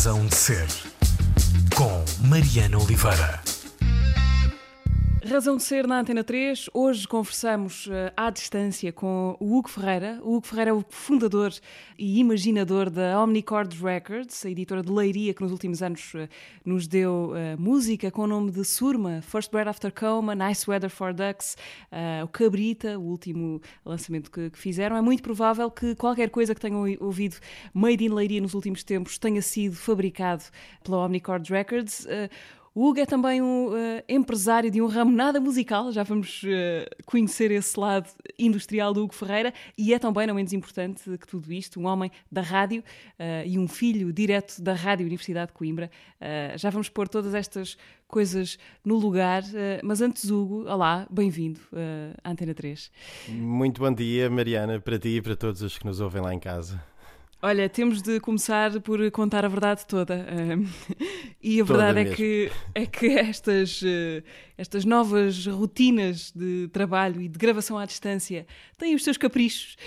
Razão de Ser, com Mariana Oliveira. Razão de ser na Antena 3. Hoje conversamos uh, à distância com o Hugo Ferreira. O Hugo Ferreira é o fundador e imaginador da Omnicord Records, a editora de Leiria que nos últimos anos uh, nos deu uh, música com o nome de Surma, First Bread After Coma, Nice Weather for Ducks, o Cabrita, o último lançamento que, que, fizeram. É muito provável que qualquer coisa que tenham ouvido Made in Leiria nos últimos tempos tenha sido fabricado pela Omnicord Records. O Hugo é também um uh, empresário de um ramo nada musical, já vamos uh, conhecer esse lado industrial do Hugo Ferreira, e é também, não menos importante que tudo isto, um homem da rádio uh, e um filho direto da Rádio Universidade de Coimbra. já vamos pôr todas estas coisas no lugar, mas antes, Hugo, olá, bem-vindo à Antena 3. Muito bom dia, Mariana, para ti e para todos os que nos ouvem lá em casa. Olha, temos de começar por contar a verdade toda. e a verdade é que, é que estas, uh, estas novas rotinas de trabalho e de gravação à distância têm os seus caprichos.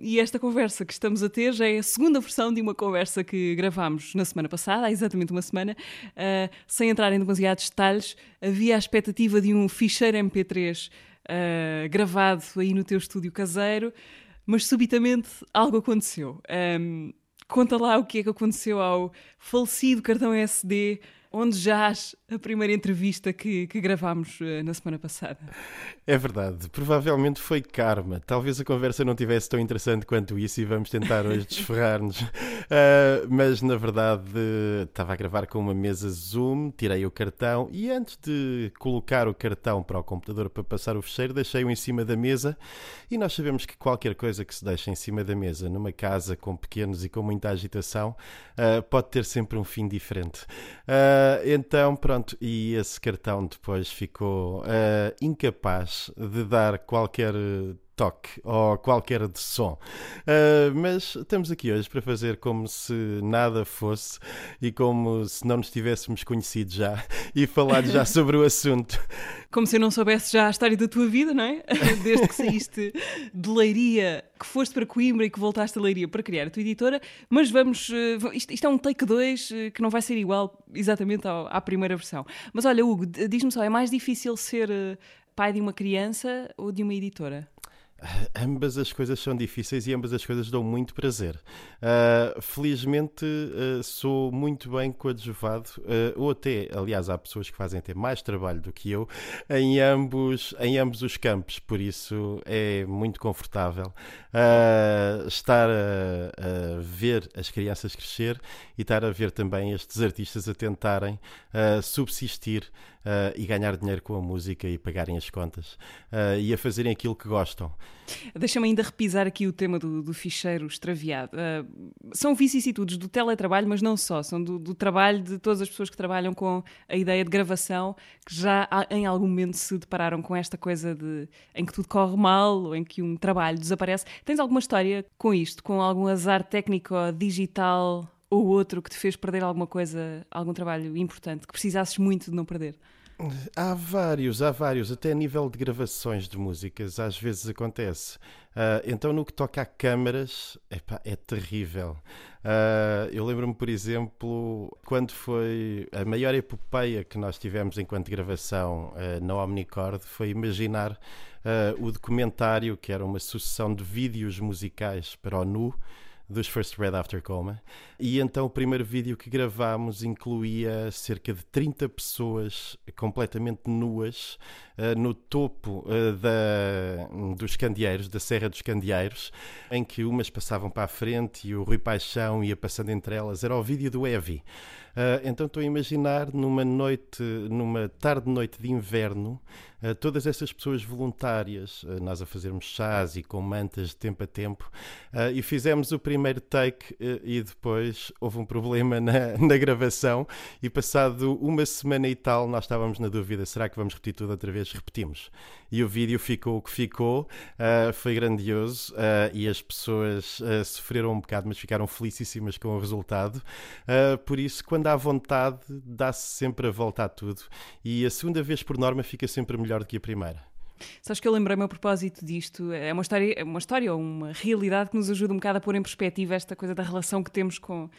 E esta conversa que estamos a ter já é a segunda versão de uma conversa que gravámos na semana passada, há exatamente uma semana. Uh, sem entrar em demasiados detalhes, havia a expectativa de um ficheiro MP3 uh, ah, gravado aí no teu estúdio caseiro mas subitamente algo aconteceu. Um, conta lá o que é que aconteceu ao falecido cartão SD onde jaz a primeira entrevista que, que gravámos uh, na semana passada. É verdade, provavelmente foi karma. Talvez a conversa não tivesse tão interessante quanto isso e vamos tentar hoje desferrar-nos. Uh, mas na verdade estava a gravar com uma mesa Zoom, tirei o cartão e antes de colocar o cartão para o computador para passar o fecheiro, deixei-o em cima da mesa. E nós sabemos que qualquer coisa que se deixa em cima da mesa, numa casa com pequenos e com muita agitação, uh, pode ter sempre um fim diferente. Uh, então, pronto, e esse cartão depois ficou uh, incapaz de dar qualquer toque ou qualquer de som. Uh, mas estamos aqui hoje para fazer como se nada fosse e como se não nos tivéssemos conhecido já e falar já sobre o assunto. Como se eu não soubesse já a história da tua vida, não é? Desde que saíste de Leiria, que foste para Coimbra e que voltaste a Leiria para criar a tua editora. Mas vamos. Uh, isto, isto, é um take 2 uh, que não vai ser igual exatamente ao, à primeira versão. Mas olha, Hugo, diz-me só, é mais difícil ser pai de uma criança ou de uma editora? Ambas as coisas são difíceis e ambas as coisas dão muito prazer. Uh, felizmente uh, sou muito bem coadjuvado, uh, ou até, aliás, há pessoas que fazem até mais trabalho do que eu em ambos, em ambos os campos, por isso é muito confortável estar a, a, ver as crianças crescer e estar a ver também estes artistas a tentarem subsistir uh, e ganhar dinheiro com a música e pagarem as contas uh, e a fazerem aquilo que gostam. Deixa-me ainda repisar aqui o tema do, do ficheiro extraviado. Uh, são vicissitudes do teletrabalho, mas não só, são do, do, trabalho de todas as pessoas que trabalham com a ideia de gravação, que já em algum momento se depararam com esta coisa de em que tudo corre mal ou em que um trabalho desaparece. Tens alguma história com isto, com algum azar técnico digital ou outro que te fez perder alguma coisa, algum trabalho importante que precisasses muito de não perder? Há vários, há vários, até a nível de gravações de músicas, às vezes acontece. Uh, então, no que toca a câmaras, é terrível. Uh, eu lembro-me, por exemplo, quando foi a maior epopeia que nós tivemos enquanto gravação uh, na Omnicord foi imaginar o documentário, que era uma sucessão de vídeos musicais para o Nu dos First Red After Coma. E então o primeiro vídeo que gravámos incluía cerca de 30 pessoas completamente nuas uh, no topo uh, da, dos candeeiros, da Serra dos Candeeiros, em que umas passavam para a frente e o Rui Paixão ia passando entre elas. Era o vídeo do Evi. Uh, então estou a imaginar numa noite, numa tarde-noite de inverno, uh, todas essas pessoas voluntárias, uh, nós a fazermos chás e com mantas de tempo a tempo, e fizemos o primeiro take e depois houve um problema na, na gravação e passado uma semana e tal nós estávamos na dúvida, será que vamos repetir tudo outra vez? Repetimos. E o vídeo ficou o que ficou, foi grandioso e as pessoas sofreram um bocado, mas ficaram felicíssimas com o resultado. por isso, quando há vontade, dá-se sempre a volta a tudo. E a segunda vez, por norma, fica sempre melhor do que a primeira. Sabes que eu lembrei-me a propósito disto. É uma história, é uma história ou uma realidade que nos ajuda um bocado a pôr em perspectiva esta coisa da relação que temos com,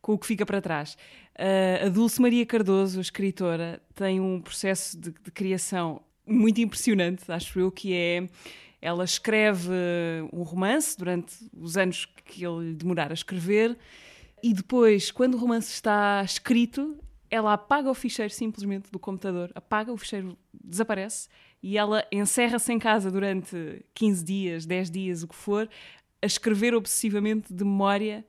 com o que fica para trás. Uh, a Dulce Maria Cardoso, escritora, tem um processo de, de criação muito impressionante, acho eu, que é ela escreve um romance durante os anos que ele demorar a escrever e depois, quando o romance está escrito, ela apaga o ficheiro simplesmente do computador, apaga, o ficheiro desaparece e ela encerra-se em casa durante 15 dias, 10 dias, o que for, a escrever obsessivamente de memória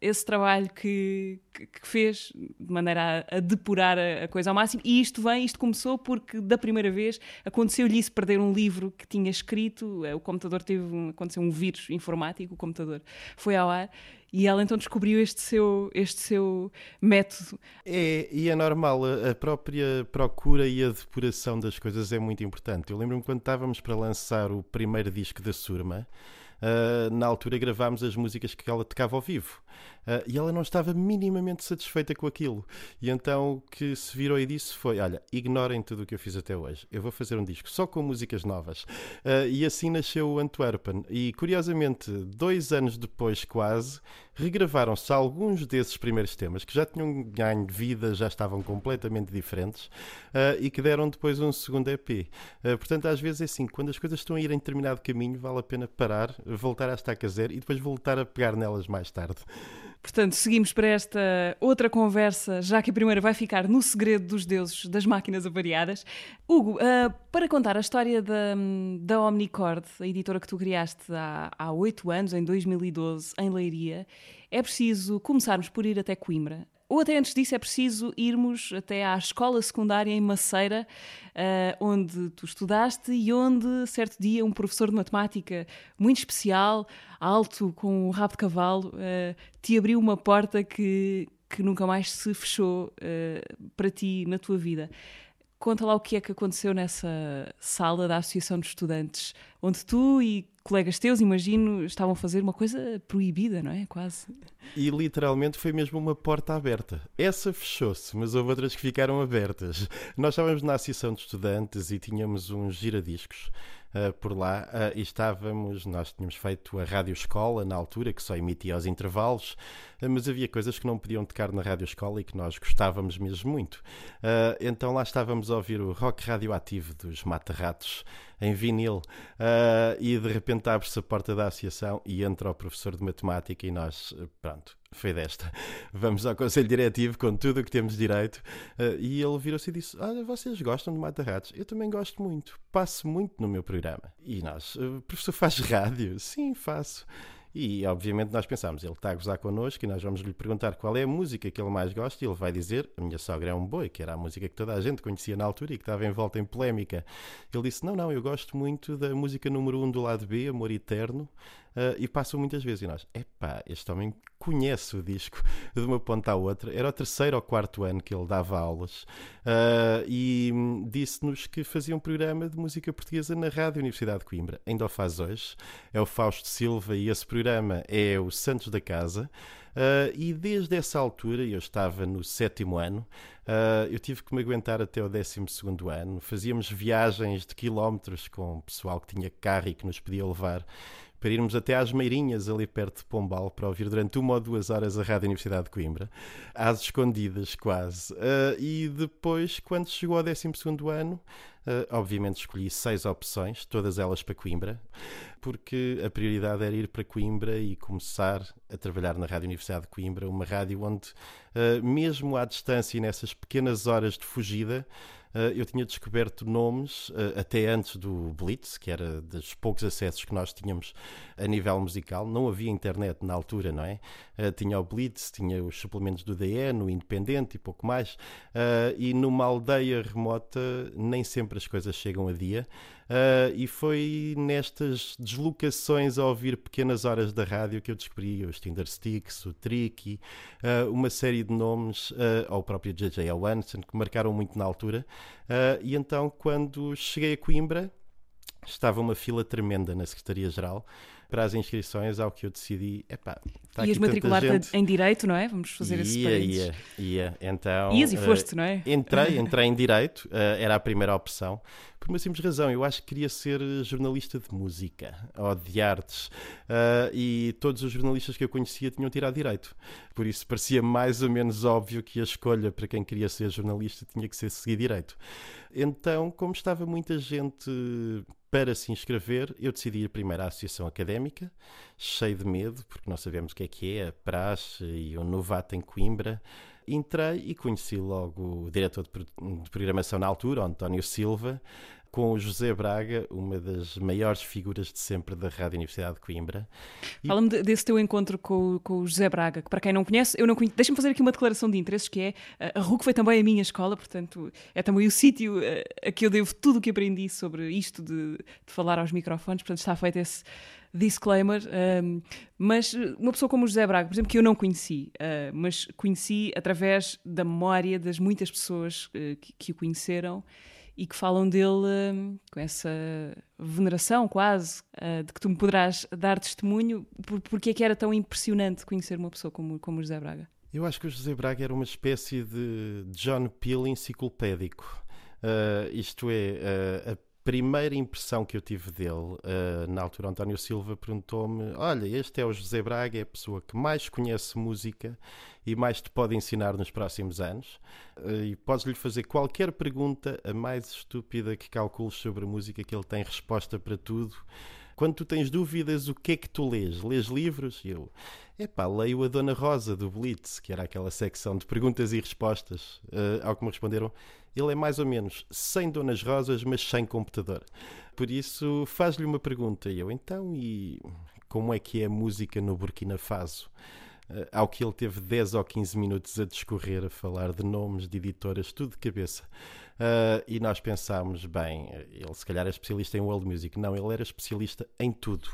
esse trabalho que, que, que fez de maneira a, a depurar a, a, coisa ao máximo. E isto vem, isto começou porque da primeira vez aconteceu-lhe isso, perder um livro que tinha escrito, eh, o computador teve um, aconteceu um vírus informático, o computador foi ao ar. E ela então descobriu este seu, este seu método. É, e é normal, a própria procura e a depuração das coisas é muito importante. Eu lembro-me quando estávamos para lançar o primeiro disco da Surma, uh, na altura gravámos as músicas que ela tocava ao vivo. Uh, e ela não estava minimamente satisfeita com aquilo. E então o que se virou e disse foi: Olha, ignorem tudo o que eu fiz até hoje. Eu vou fazer um disco só com músicas novas. Uh, e assim nasceu o Antwerpen. E curiosamente, dois anos depois, quase, regravaram-se alguns desses primeiros temas que já tinham ganho vida, já estavam completamente diferentes uh, e que deram depois um segundo EP. portanto, às vezes é assim: quando as coisas estão a ir em determinado caminho, vale a pena parar, voltar à estaca zero e depois voltar a pegar nelas mais tarde. Portanto, seguimos para esta outra conversa, já que a primeira vai ficar no segredo dos deuses das máquinas avariadas. Hugo, uh, para contar a história da, da Omnicord, a editora que tu criaste há oito anos, em 2012, em Leiria, é preciso começarmos por ir até Coimbra. Ou até antes disso é preciso irmos até à escola secundária em Maceira, uh, onde tu estudaste e onde, certo dia, um professor de matemática muito especial, alto, com um rabo de cavalo, uh, te abriu uma porta que, que nunca mais se fechou uh, para ti na tua vida. Conta lá o que é que aconteceu nessa sala da Associação de Estudantes, onde tu e colegas teus, imagino, estavam a fazer uma coisa proibida, não é? Quase. E literalmente foi mesmo uma porta aberta. Essa fechou-se, mas houve outras que ficaram abertas. Nós estávamos na Associação de Estudantes e tínhamos uns giradiscos uh, por lá uh, e estávamos, nós tínhamos feito a Rádio Escola na altura, que só emitia aos intervalos, uh, mas havia coisas que não podiam tocar na Rádio Escola e que nós gostávamos mesmo muito. então lá estávamos a ouvir o rock radioativo dos Mata-Ratos em vinil e de repente abre-se a porta da associação e entra o professor de matemática e nós, pronto, foi desta. Vamos ao Conselho Diretivo com tudo o que temos direito. Uh, e ele virou-se e disse: Olha, vocês gostam de Mata-Ratos? Eu também gosto muito. Passo muito no meu programa. E nós, uh, professor, faz rádio? Sim, faço. E obviamente nós pensámos, ele está a gozar connosco e nós vamos lhe perguntar qual é a música que ele mais gosta e ele vai dizer, a minha sogra é um boi, que era a música que toda a gente conhecia na altura e que estava em volta em polémica. Ele disse, não, não, eu gosto muito da música número 1 um do lado B, Amor Eterno, uh, e passam muitas vezes. E nós, epá, este homem conhece o disco de uma ponta à outra. Era o terceiro ou quarto ano que ele dava aulas uh, e disse-nos que fazia um programa de música portuguesa na Rádio Universidade de Coimbra. Ainda o faz hoje. É o Fausto Silva e esse programa é o Santos da Casa. Uh, e desde essa altura, eu estava no sétimo ano, uh, eu tive que me aguentar até o décimo segundo ano. Fazíamos viagens de quilómetros com o pessoal que tinha carro e que nos podia levar para irmos até às Meirinhas, ali perto de Pombal, para ouvir durante uma ou duas horas a Rádio Universidade de Coimbra, às escondidas quase. Uh, e depois, quando chegou ao 12 ano, Uh, obviamente escolhi seis opções, todas elas para Coimbra, porque a prioridade era ir para Coimbra e começar a trabalhar na Rádio Universidade de Coimbra, uma rádio onde, uh, mesmo à distância e nessas pequenas horas de fugida, eu tinha descoberto nomes, até antes do Blitz, que era dos poucos acessos que nós tínhamos a nível musical. Não havia internet na altura, não é? tinha o Blitz, tinha os suplementos do DN, o Independente e pouco mais. e numa aldeia remota, nem sempre as coisas chegam a dia. E foi nestas deslocações a ouvir pequenas horas da rádio que eu descobri os Tinder Sticks, o Tricky, uma série de nomes, ao próprio J.J. Owenson, que marcaram muito na altura. E então, quando cheguei a Coimbra, estava uma fila tremenda na Secretaria-Geral para as inscrições, ao que eu decidi, epá, está Ias matricular-te gente. em Direito, não é? Vamos fazer esse Ia, parênteses. ia, ia. Então, Ias e eh, foste, não é? Entrei, entrei em Direito, eh, era a primeira opção, por uma simples razão. Eu acho que queria ser jornalista de música ou de artes eh, e todos os jornalistas que eu conhecia tinham tirado Direito. Por isso parecia mais ou menos óbvio que a escolha para quem queria ser jornalista tinha que ser seguir Direito. Então, como estava muita gente para se inscrever, eu decidi ir primeiro à Associação Académica, cheio de medo, porque não sabemos o que é que é a praxe e o novato em Coimbra. Entrei e conheci logo o diretor de, pro- de programação na altura, António Silva, com o José Braga, uma das maiores figuras de sempre da Rádio Universidade de Coimbra. E- Fala-me de- desse teu encontro com, com o José Braga, que para quem não conhece, eu não conheço. Deixa-me fazer aqui uma declaração de interesses, que é a RUC foi também a minha escola, portanto, é também o sítio eh, a que eu devo tudo o que aprendi sobre isto de, de falar aos microfones, portanto, está feito esse disclaimer. ehm, mas uma pessoa como o José Braga, por exemplo, que eu não conheci, eh, mas conheci através da memória das muitas pessoas eh, que, que o conheceram e que falam dele hum, com essa veneração quase, ah, de que tu me poderás dar testemunho, por, porque é que era tão impressionante conhecer uma pessoa como, como José Braga. Eu acho que o José Braga era uma espécie de John Peel enciclopédico. Ah, isto é, a primeira impressão que eu tive dele, ah, na altura, António Silva perguntou-me: Olha, este é o José Braga, é a pessoa que mais conhece música e mais te pode ensinar nos próximos anos. Ah, e podes-lhe fazer qualquer pergunta, a mais estúpida que calcules sobre música, que ele tem resposta para tudo. Quando tu tens dúvidas, o que é que tu lês? Lês livros? E eu, epá, leio a Dona Rosa do Blitz, que era aquela secção de perguntas e respostas. Eh, ao que me responderam, ele é mais ou menos sem Donas Rosas, mas sem computador. Por isso, faz-lhe uma pergunta. E eu, então, e como é que é a música no Burkina Faso? Eh, ao que ele teve 10 ou 15 minutos a discorrer, a falar de nomes, de editoras, tudo de cabeça. Ah, e nós pensámos, bem, ele se calhar é especialista em world music. Não, ele era especialista em tudo.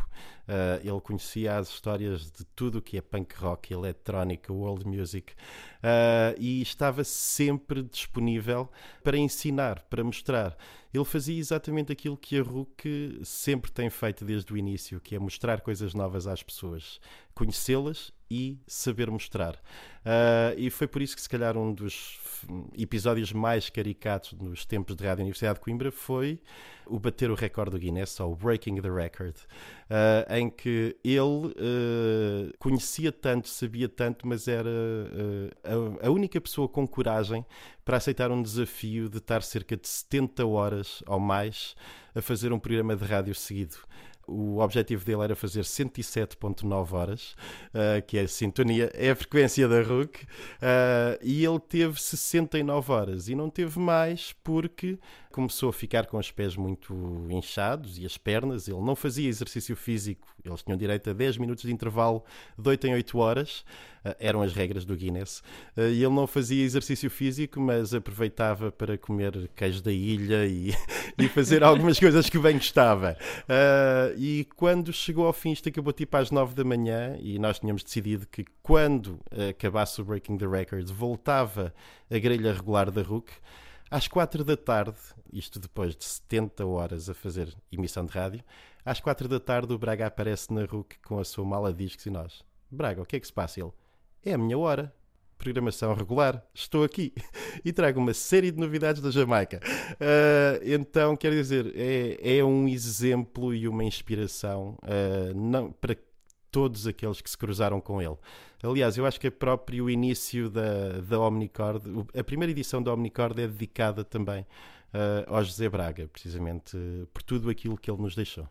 Ah, ele conhecia as histórias de tudo o que é punk rock, eletrónica, world music. Ah, e estava sempre disponível para ensinar, para mostrar. Ele fazia exatamente aquilo que a RUC sempre tem feito desde o início, que é mostrar coisas novas às pessoas, conhecê-las e saber mostrar. Ah, e foi por isso que, se calhar, um dos episódios mais caricatos nos tempos de Rádio Universidade de Coimbra foi o bater o recorde do Guinness, ou Breaking the Record, ah, em que ele ah, conhecia tanto, sabia tanto, mas era a única pessoa com coragem para aceitar um desafio de estar cerca de 70 horas ou mais a fazer um programa de rádio seguido. O objetivo dele era fazer 107.9 horas, uh, que é a sintonia, é a frequência da RUC, uh, e ele teve 69 horas. E não teve mais porque começou a ficar com os pés muito inchados e as pernas. Ele não fazia exercício físico, eles tinham direito a 10 minutos de intervalo de 8 em 8 horas, uh, eram as regras do Guinness, uh, e ele não fazia exercício físico, mas aproveitava para comer queijo da ilha e, e fazer algumas coisas que bem gostava. Uh, e quando chegou ao fim, isto acabou tipo às 9 da manhã, e nós tínhamos decidido que quando acabasse o Breaking the Records, voltava a grelha regular da RUC. Às 4 da tarde, isto depois de 70 horas a fazer emissão de rádio, às 4 da tarde o Braga aparece na RUC com a sua mala de discos e nós. Braga, o que é que se passa? Ele, é a minha hora. Programação regular, estou aqui e trago uma série de novidades da Jamaica. Uh, então, quer dizer, é, é um exemplo e uma inspiração uh, não, para todos aqueles que se cruzaram com ele. Aliás, eu acho que o próprio início da, da Omnicord, a primeira edição da Omnicord é dedicada também uh, ao José Braga, precisamente uh, por tudo aquilo que ele nos deixou.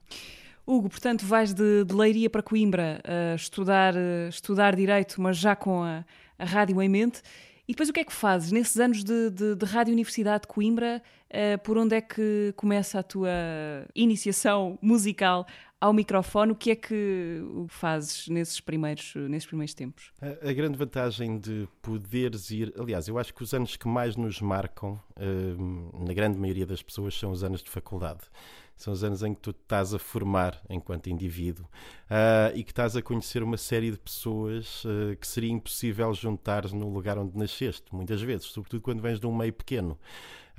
Hugo, portanto, vais de, de Leiria para Coimbra uh, estudar, estudar Direito, mas já com a, a rádio em mente. E depois o que é que fazes nesses anos de, de, de Rádio Universidade de Coimbra? Uh, por onde é que começa a tua iniciação musical ao microfone? O que é que fazes nesses primeiros, nesses primeiros tempos? A, a, grande vantagem de poderes ir. Aliás, eu acho que os anos que mais nos marcam, uh, na grande maioria das pessoas, são os anos de faculdade. São os anos em que tu estás a formar enquanto indivíduo uh, e que estás a conhecer uma série de pessoas uh, que seria impossível juntar no lugar onde nasceste, muitas vezes, sobretudo quando vens de um meio pequeno.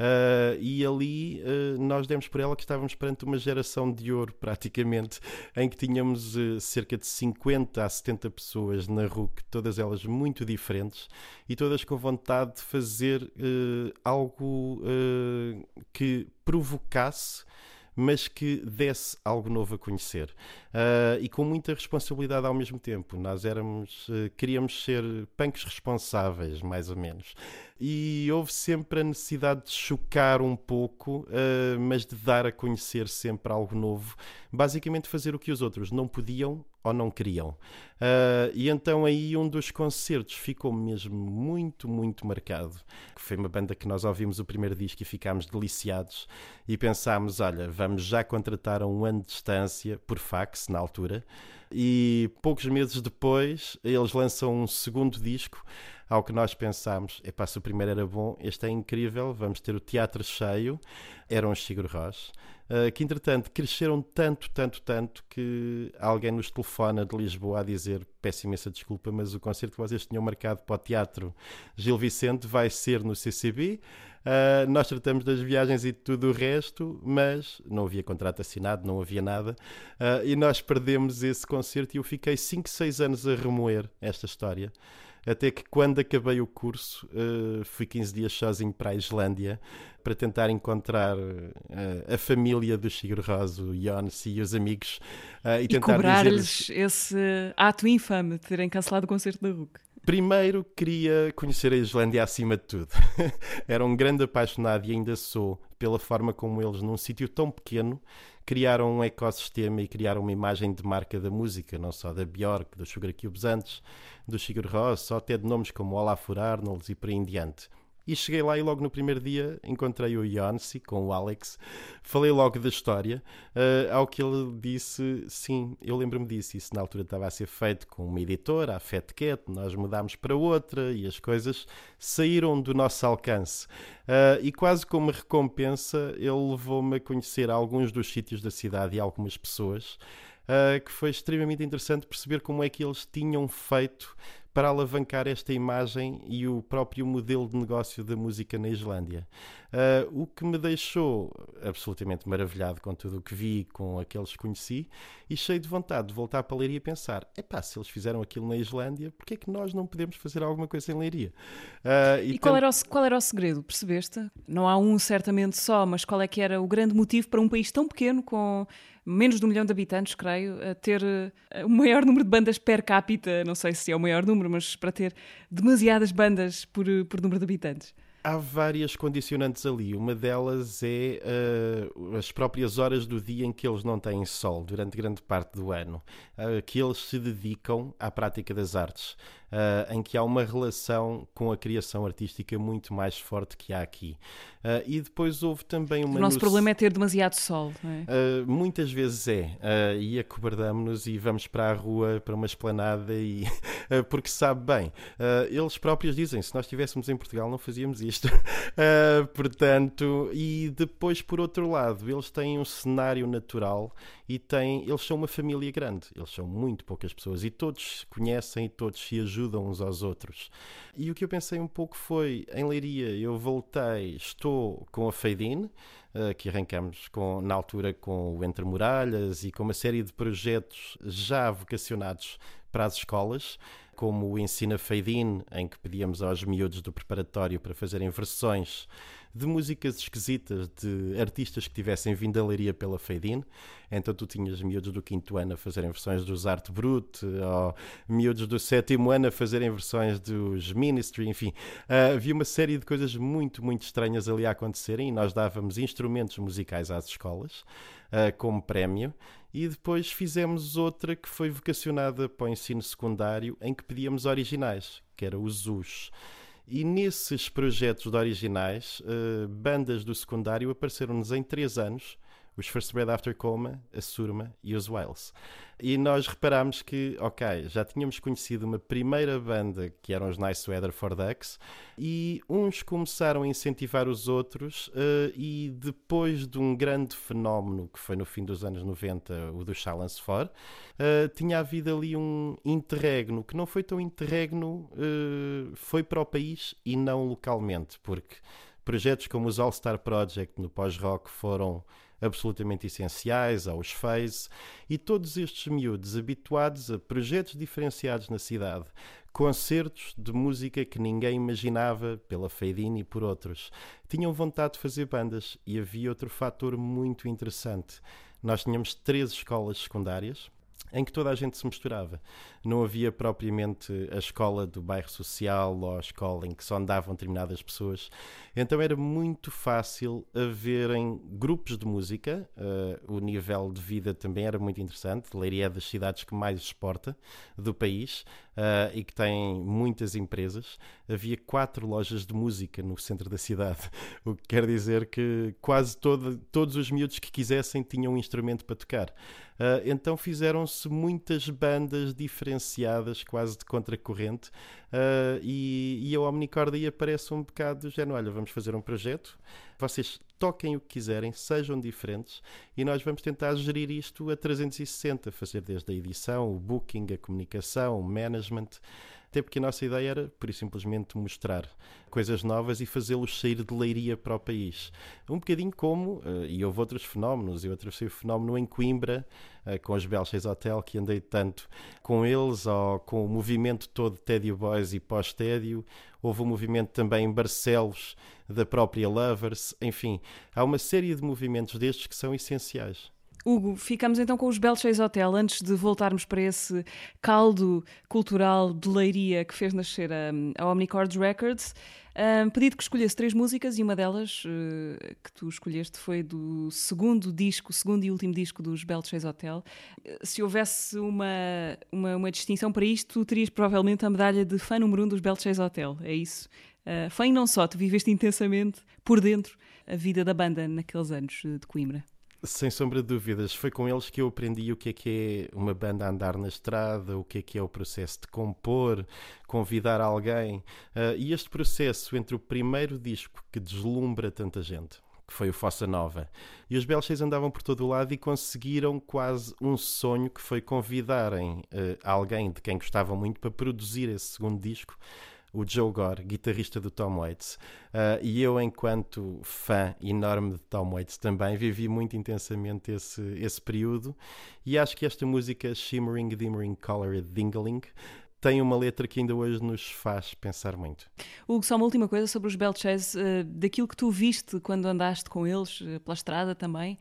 Uh, e ali uh, nós demos por ela que estávamos perante uma geração de ouro, praticamente, em que tínhamos uh, cerca de 50 a 70 pessoas na RUC, todas elas muito diferentes e todas com vontade de fazer algo que provocasse mas que desse algo novo a conhecer. Uh, e com muita responsabilidade ao mesmo tempo. Nós éramos, uh, queríamos ser punks responsáveis, mais ou menos. E houve sempre a necessidade de chocar um pouco, uh, mas de dar a conhecer sempre algo novo. Basicamente fazer o que os outros não podiam ou não queriam. Uh, e então aí um dos concertos ficou mesmo muito, muito marcado. Que foi uma banda que nós ouvimos o primeiro disco e ficámos deliciados e pensámos, olha, vamos já contratar a um ano de distância por fax na altura. E poucos meses depois eles lançam um segundo disco ao que nós pensámos, epá, se o primeiro era bom, este é incrível, vamos ter o teatro cheio, eram os Sigur Rós, uh, que entretanto cresceram tanto, tanto, tanto, que alguém nos telefona de Lisboa a dizer, peço imensa desculpa, mas o concerto que vocês tinham marcado para o teatro Gil Vicente vai ser no CCB, Uh, nós tratamos das viagens e tudo o resto, mas não havia contrato assinado, não havia nada. Uh, e nós perdemos esse concerto e eu fiquei 5, 6 anos a remoer esta história. Até que quando acabei o curso, uh, fui 15 dias sozinho para a Islândia para tentar encontrar a família do Sigur Rós, o Jonas e os amigos. E, e cobrar-lhes esse ato infame de terem cancelado o concerto da RUC. Primeiro queria conhecer a Islândia acima de tudo. Era um grande apaixonado e ainda sou pela forma como eles, num sítio tão pequeno, criaram um ecossistema e criaram uma imagem de marca da música, não só da Björk, dos Sugar Cubes antes, do Sigur Rós, só até de nomes como Olafur Arnolds e por aí em diante. E cheguei lá e logo no primeiro dia encontrei o Yonssi com o Alex. Falei logo da história, uh, ao que ele disse, sim, eu lembro-me disso. Isso na altura estava a ser feito com uma editora, a Fat Cat, nós mudámos para outra e as coisas saíram do nosso alcance. Uh, e quase como recompensa, ele levou-me a conhecer alguns dos sítios da cidade e algumas pessoas. Uh, que foi extremamente interessante perceber como é que eles tinham feito para alavancar esta imagem e o próprio modelo de negócio da música na Islândia. Uh, o que me deixou absolutamente maravilhado com tudo o que vi, com aqueles que conheci, e cheio de vontade de voltar para a Leiria e pensar: epá, se eles fizeram aquilo na Islândia, porquê é que nós não podemos fazer alguma coisa em Leiria? Uh, e, e qual, era o, qual era o segredo, percebeste? Não há um certamente só, mas qual é que era o grande motivo para um país tão pequeno, com menos de um milhão de habitantes, creio, a ter uh, o maior número de bandas per capita, não sei se é o maior número, mas para ter demasiadas bandas por, por número de habitantes? Há várias condicionantes ali. Uma delas é uh, as próprias horas do dia em que eles não têm sol durante grande parte do ano, uh, que eles se dedicam à prática das artes uh, em que há uma relação com a criação artística muito mais forte que há aqui. Uh, e depois houve também uma. O nosso no... problema é ter demasiado sol, não é? Uh, muitas vezes é. E acobardamos-nos e vamos para a rua, para uma esplanada, e, porque sabe bem. eles próprios dizem: se nós estivéssemos em Portugal, não fazíamos isto. portanto, e depois, por outro lado, eles têm um cenário natural e têm, eles são uma família grande. Eles são muito poucas pessoas e todos se conhecem e todos se ajudam uns aos outros. E o que eu pensei um pouco foi, em Leiria, eu voltei, estou com a Fade In, uh, que arrancamos com, na altura com o Entre Muralhas e com uma série de projetos já vocacionados para as escolas, como o Ensina Fade In, em que pedíamos aos miúdos do preparatório para fazerem versões de músicas esquisitas de artistas que tivessem vindo a leiria pela Fade Então tu tinhas miúdos do quinto ano a fazerem versões dos Art Brut, ou miúdos do sétimo ano a fazerem versões dos Ministry, enfim. Uh, havia uma série de coisas muito, muito estranhas ali a acontecerem e nós dávamos instrumentos musicais às escolas uh, como prémio. E depois fizemos outra que foi vocacionada para o ensino secundário, em que pedíamos originais, que era o ZUS. E nesses projetos de originais, uh, bandas do secundário apareceram-nos em três anos. Os First Bread After Coma, a Surma e os Wiles. E nós reparámos que, ok, já tínhamos conhecido uma primeira banda que eram os Nice Weather for Ducks e uns começaram a incentivar os outros uh, e depois de um grande fenómeno que foi no fim dos anos 90, o do Challenge For, uh, tinha havido ali um interregno que não foi tão interregno, uh, foi para o país e não localmente, porque projetos como os All Star Project no pós-rock foram absolutamente essenciais, aos Phase, e todos estes miúdos habituados a projetos diferenciados na cidade, concertos de música que ninguém imaginava, pela Fade e por outros, tinham vontade de fazer bandas e havia outro fator muito interessante. Nós tínhamos três escolas secundárias, em que toda a gente se misturava. Não havia propriamente a escola do bairro social ou a escola em que só andavam determinadas pessoas. Então era muito fácil haverem grupos de música. Uh, o nível de vida também era muito interessante. Leiria é das cidades que mais exporta do país uh, e que tem muitas empresas. Havia quatro lojas de música no centro da cidade, o que quer dizer que quase todo, todos os miúdos que quisessem tinham um instrumento para tocar. Uh, então fizeram-se muitas bandas diferenciadas, quase de contracorrente, uh, e, e a Omnicordia parece um bocado do género: olha, vamos fazer um projeto, vocês toquem o que quiserem, sejam diferentes, e nós vamos tentar gerir isto a 360, fazer desde a edição, o booking, a comunicação, o management. Até porque a nossa ideia era, por simplesmente, mostrar coisas novas e fazê-los sair de leiria para o país. Um bocadinho como, eh, e houve outros fenómenos, eu atravessei o fenómeno em Coimbra, eh, com os Belches Hotel, que andei tanto com eles, ou com o movimento todo de Tédio Boys e pós-Tédio. Houve um movimento também em Barcelos, da própria Lovers. Enfim, há uma série de movimentos destes que são essenciais. Hugo, ficamos então com os Belchase Hotel antes de voltarmos para esse caldo cultural de leiria que fez nascer a, a Omnicords Records. Um, que escolhesse três músicas e uma delas uh, que tu escolheste foi do segundo disco, segundo e último disco dos Belchase Hotel. Se houvesse uma, uma, uma, distinção para isto, tu terias provavelmente a medalha de fã número um dos Belchase Hotel, é isso? Uh, fã e não só, tu viveste intensamente por dentro a vida da banda naqueles anos de Coimbra. Sem sombra de dúvidas, foi com eles que eu aprendi o que é que é uma banda andar na estrada, o que é que é o processo de compor, convidar alguém. Uh, e este processo entre o primeiro disco que deslumbra tanta gente, que foi o Fossa Nova, e os Belches andavam por todo o lado e conseguiram quase um sonho que foi convidarem uh, alguém de quem gostavam muito para produzir esse segundo disco o Joe Gore, guitarrista do Tom Waits. Uh, e eu, enquanto fã enorme de Tom Waits, também vivi muito intensamente esse, esse período. E acho que esta música, Shimmering, Dimmering, Colored, Dingling, tem uma letra que ainda hoje nos faz pensar muito. Hugo, só uma última coisa sobre os Belches, uh, daquilo que tu viste quando andaste com eles uh, pela estrada também,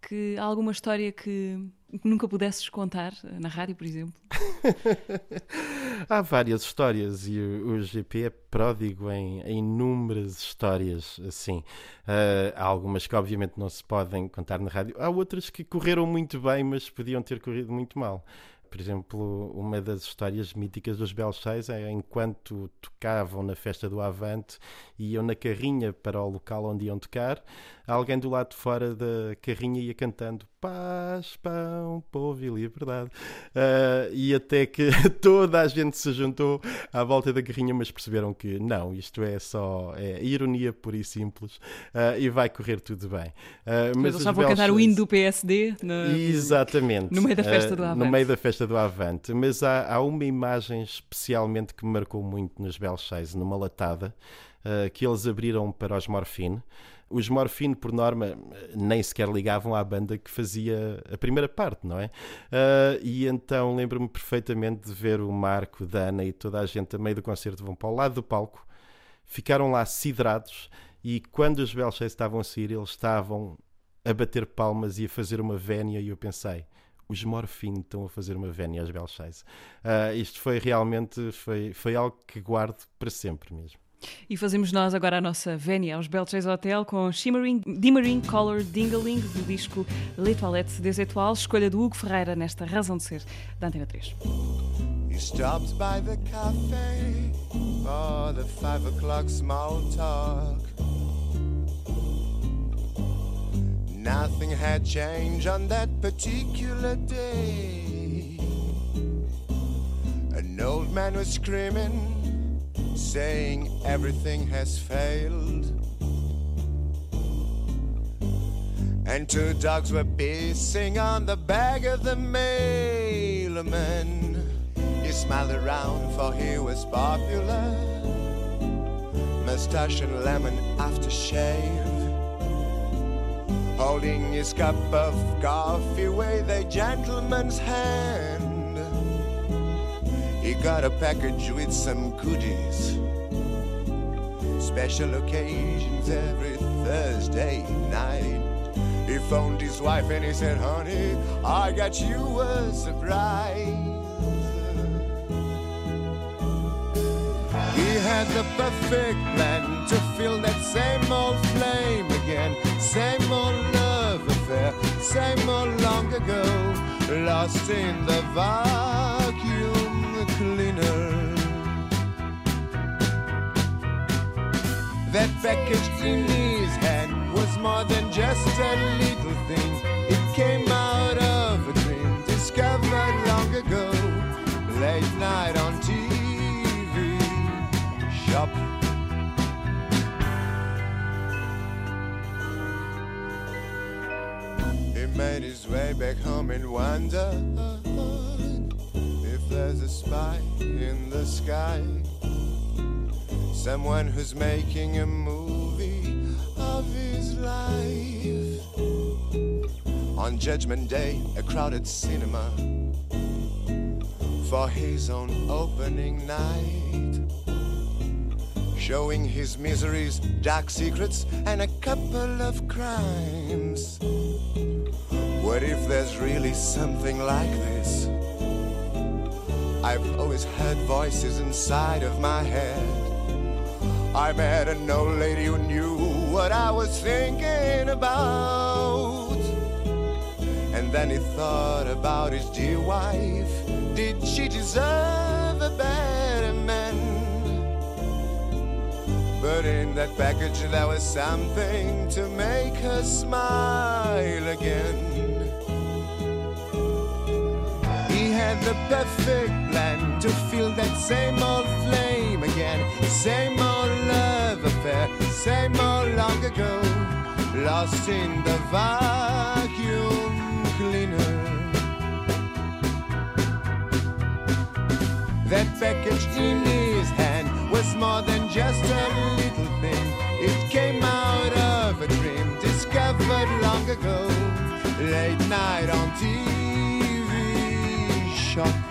que há alguma história que nunca pudesses contar na rádio, por exemplo? Há várias histórias e o, GP é pródigo em, em, inúmeras histórias assim. Uh, há algumas que obviamente não se podem contar na rádio, há outras que correram muito bem, mas podiam ter corrido muito mal. Por exemplo, uma das histórias míticas dos Belchais é enquanto tocavam na festa do Avante e iam na carrinha para o local onde iam tocar, alguém do lado de fora da carrinha ia cantando paz, pão, povo e liberdade. Uh, e até que toda a gente se juntou à volta da carrinha, mas perceberam que não, isto é só é ironia pura e simples uh, e vai correr tudo bem. Uh, mas eles estavam a cantar o hino do PSD no... Exatamente. no meio da festa do Avante. no meio da festa do Avante. Mas há, há uma imagem especialmente que me marcou muito nos Belchais, numa latada, que eles abriram para os Morfine. Os Morfine, por norma, nem sequer ligavam à banda que fazia a primeira parte, não é? Uh, e então lembro-me perfeitamente de ver o Marco, Dana e toda a gente a meio do concerto vão para o lado do palco, ficaram lá siderados e quando os Belchés estavam a sair, eles estavam a bater palmas e a fazer uma vénia e eu pensei os Morfine estão a fazer uma vénia aos Belchais. Uh, isto foi realmente foi, foi algo que guardo para sempre mesmo. E fazemos nós agora a nossa vénia aos Belches Hotel com Shimmering, Dimmering Color Dingaling do disco Les Toilettes des Étoiles, escolha do Hugo Ferreira nesta Razão de Ser da Antena 3. You stopped by the cafe for the five o'clock small talk. Nothing had changed on that particular day. An old man was screaming, saying everything has failed. And two dogs were pissing on the back of the mailman. He smiled around, for he was popular. Mustache and lemon aftershave. Holding his cup of coffee with a gentleman's hand. He got a package with some goodies. Special occasions every Thursday night. He phoned his wife and he said, Honey, I got you a surprise. He had the perfect plan to fill that same old flame again, same old love affair, same old long ago, lost in the vacuum cleaner. That package in his hand was more than just a little thing. It came out of a dream discovered long ago, late night on TV shop. Way back home and wondered if there's a spy in the sky. Someone who's making a movie of his life. On Judgment Day, a crowded cinema for his own opening night. Showing his miseries, dark secrets, and a couple of crimes. What if there's really something like this? I've always heard voices inside of my head. I met an old lady who knew what I was thinking about. And then he thought about his dear wife. Did she deserve a better man? But in that package there was something to make her smile again. Had the perfect plan to feel that same old flame again. Same old love affair, same old long ago. Lost in the vacuum cleaner. That package in his hand was more than just a little thing. It came out of a dream discovered long ago. Late night on TV shop.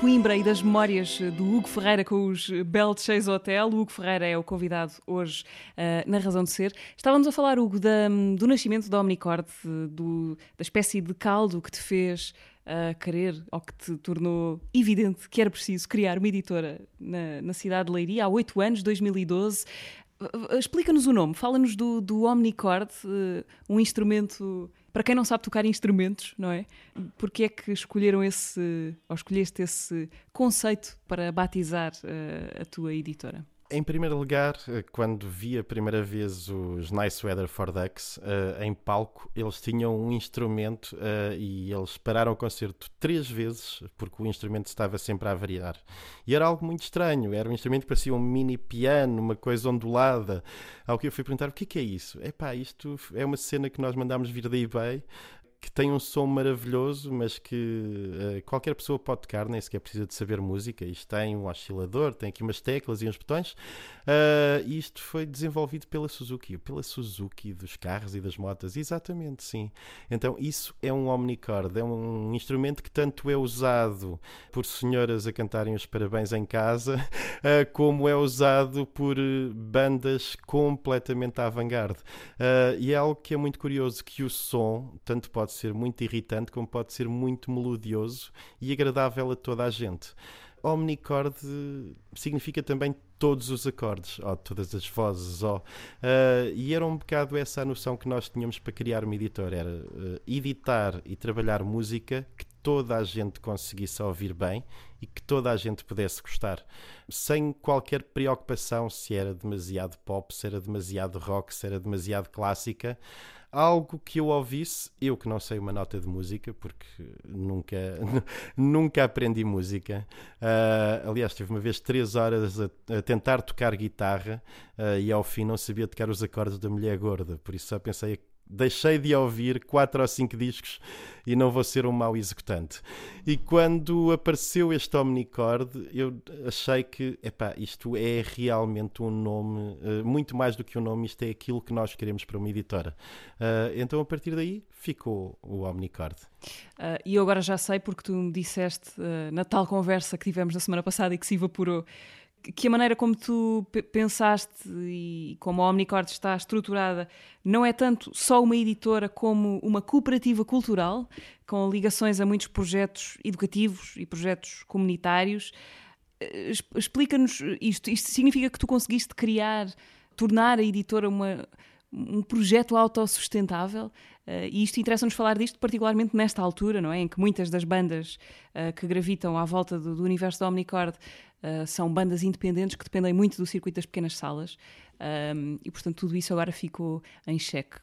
Coimbra e das memórias do Hugo Ferreira com os Belt Chase Hotel. O Hugo Ferreira é o convidado hoje uh, na Razão de Ser. Estávamos a falar, Hugo, da, do nascimento da Omnicord, do, da espécie de caldo que te fez uh, querer, ou que te tornou evidente que era preciso criar uma editora na, na cidade de Leiria há oito anos, 2012. Explica-nos o nome, fala-nos do, do Omnicord, uh, um instrumento para quem não sabe tocar instrumentos, não é? Porque é que escolheram esse, ou escolheste esse conceito para batizar uh, a tua editora? Em primeiro lugar, eh, quando vi a primeira vez os Nice Weather for Ducks uh, em palco, eles tinham um instrumento uh, e eles pararam o concerto três vezes porque o instrumento estava sempre a variar. E era algo muito estranho, era um instrumento que parecia um mini piano, uma coisa ondulada. Ao que eu fui perguntar: o que é, que é isso? Epá, isto é uma cena que nós mandámos vir da eBay que tem um som maravilhoso, mas que uh, qualquer pessoa pode tocar, nem sequer precisa de saber música. Isto tem um oscilador, tem aqui umas teclas e uns botões. Uh, isto foi desenvolvido pela Suzuki, pela Suzuki dos carros e das motas, exatamente, sim. Então, isso é um omnicord, é um instrumento que tanto é usado por senhoras a cantarem os parabéns em casa, uh, como é usado por bandas completamente avant-garde. e é algo que é muito curioso, que o som tanto pode ser muito irritante como pode ser muito melodioso e agradável a toda a gente. Omnicord significa também todos os acordes, ou todas as vozes, ou, uh, e era um bocado essa a noção que nós tínhamos para criar uma editora, era uh, editar e trabalhar música que toda a gente conseguisse ouvir bem e que toda a gente pudesse gostar, sem qualquer preocupação se era demasiado pop, se era demasiado rock, se era demasiado clássica algo que eu ouvisse, eu que não sei uma nota de música, porque nunca, nunca aprendi música. Uh, aliás, tive uma vez três horas a, a tentar tocar guitarra uh, e ao fim não sabia tocar os acordes da mulher gorda, por isso só pensei deixei de ouvir quatro ou cinco discos e não vou ser um mau executante. E quando apareceu este Omnicord, eu achei que, epá, isto é realmente um nome, uh, muito mais do que um nome, isto é aquilo que nós queremos para uma editora. Uh, então, a partir daí, ficou o Omnicord. Uh, e eu agora já sei, porque tu me disseste na tal conversa que tivemos na semana passada e que se evaporou, que a maneira como tu pensaste e como a Omnicord está estruturada não é tanto só uma editora como uma cooperativa cultural, com ligações a muitos projetos educativos e projetos comunitários. Eh, explica-nos isto. Isto significa que tu conseguiste criar, tornar a editora uma, um projeto autossustentável? Uh, e isto interessa-nos falar disto, particularmente nesta altura, não é? Em que muitas das bandas uh, que gravitam à volta do, do universo da Omnicord uh, são bandas independentes que dependem muito do circuito das pequenas salas um, e, portanto, tudo isso agora ficou em xeque.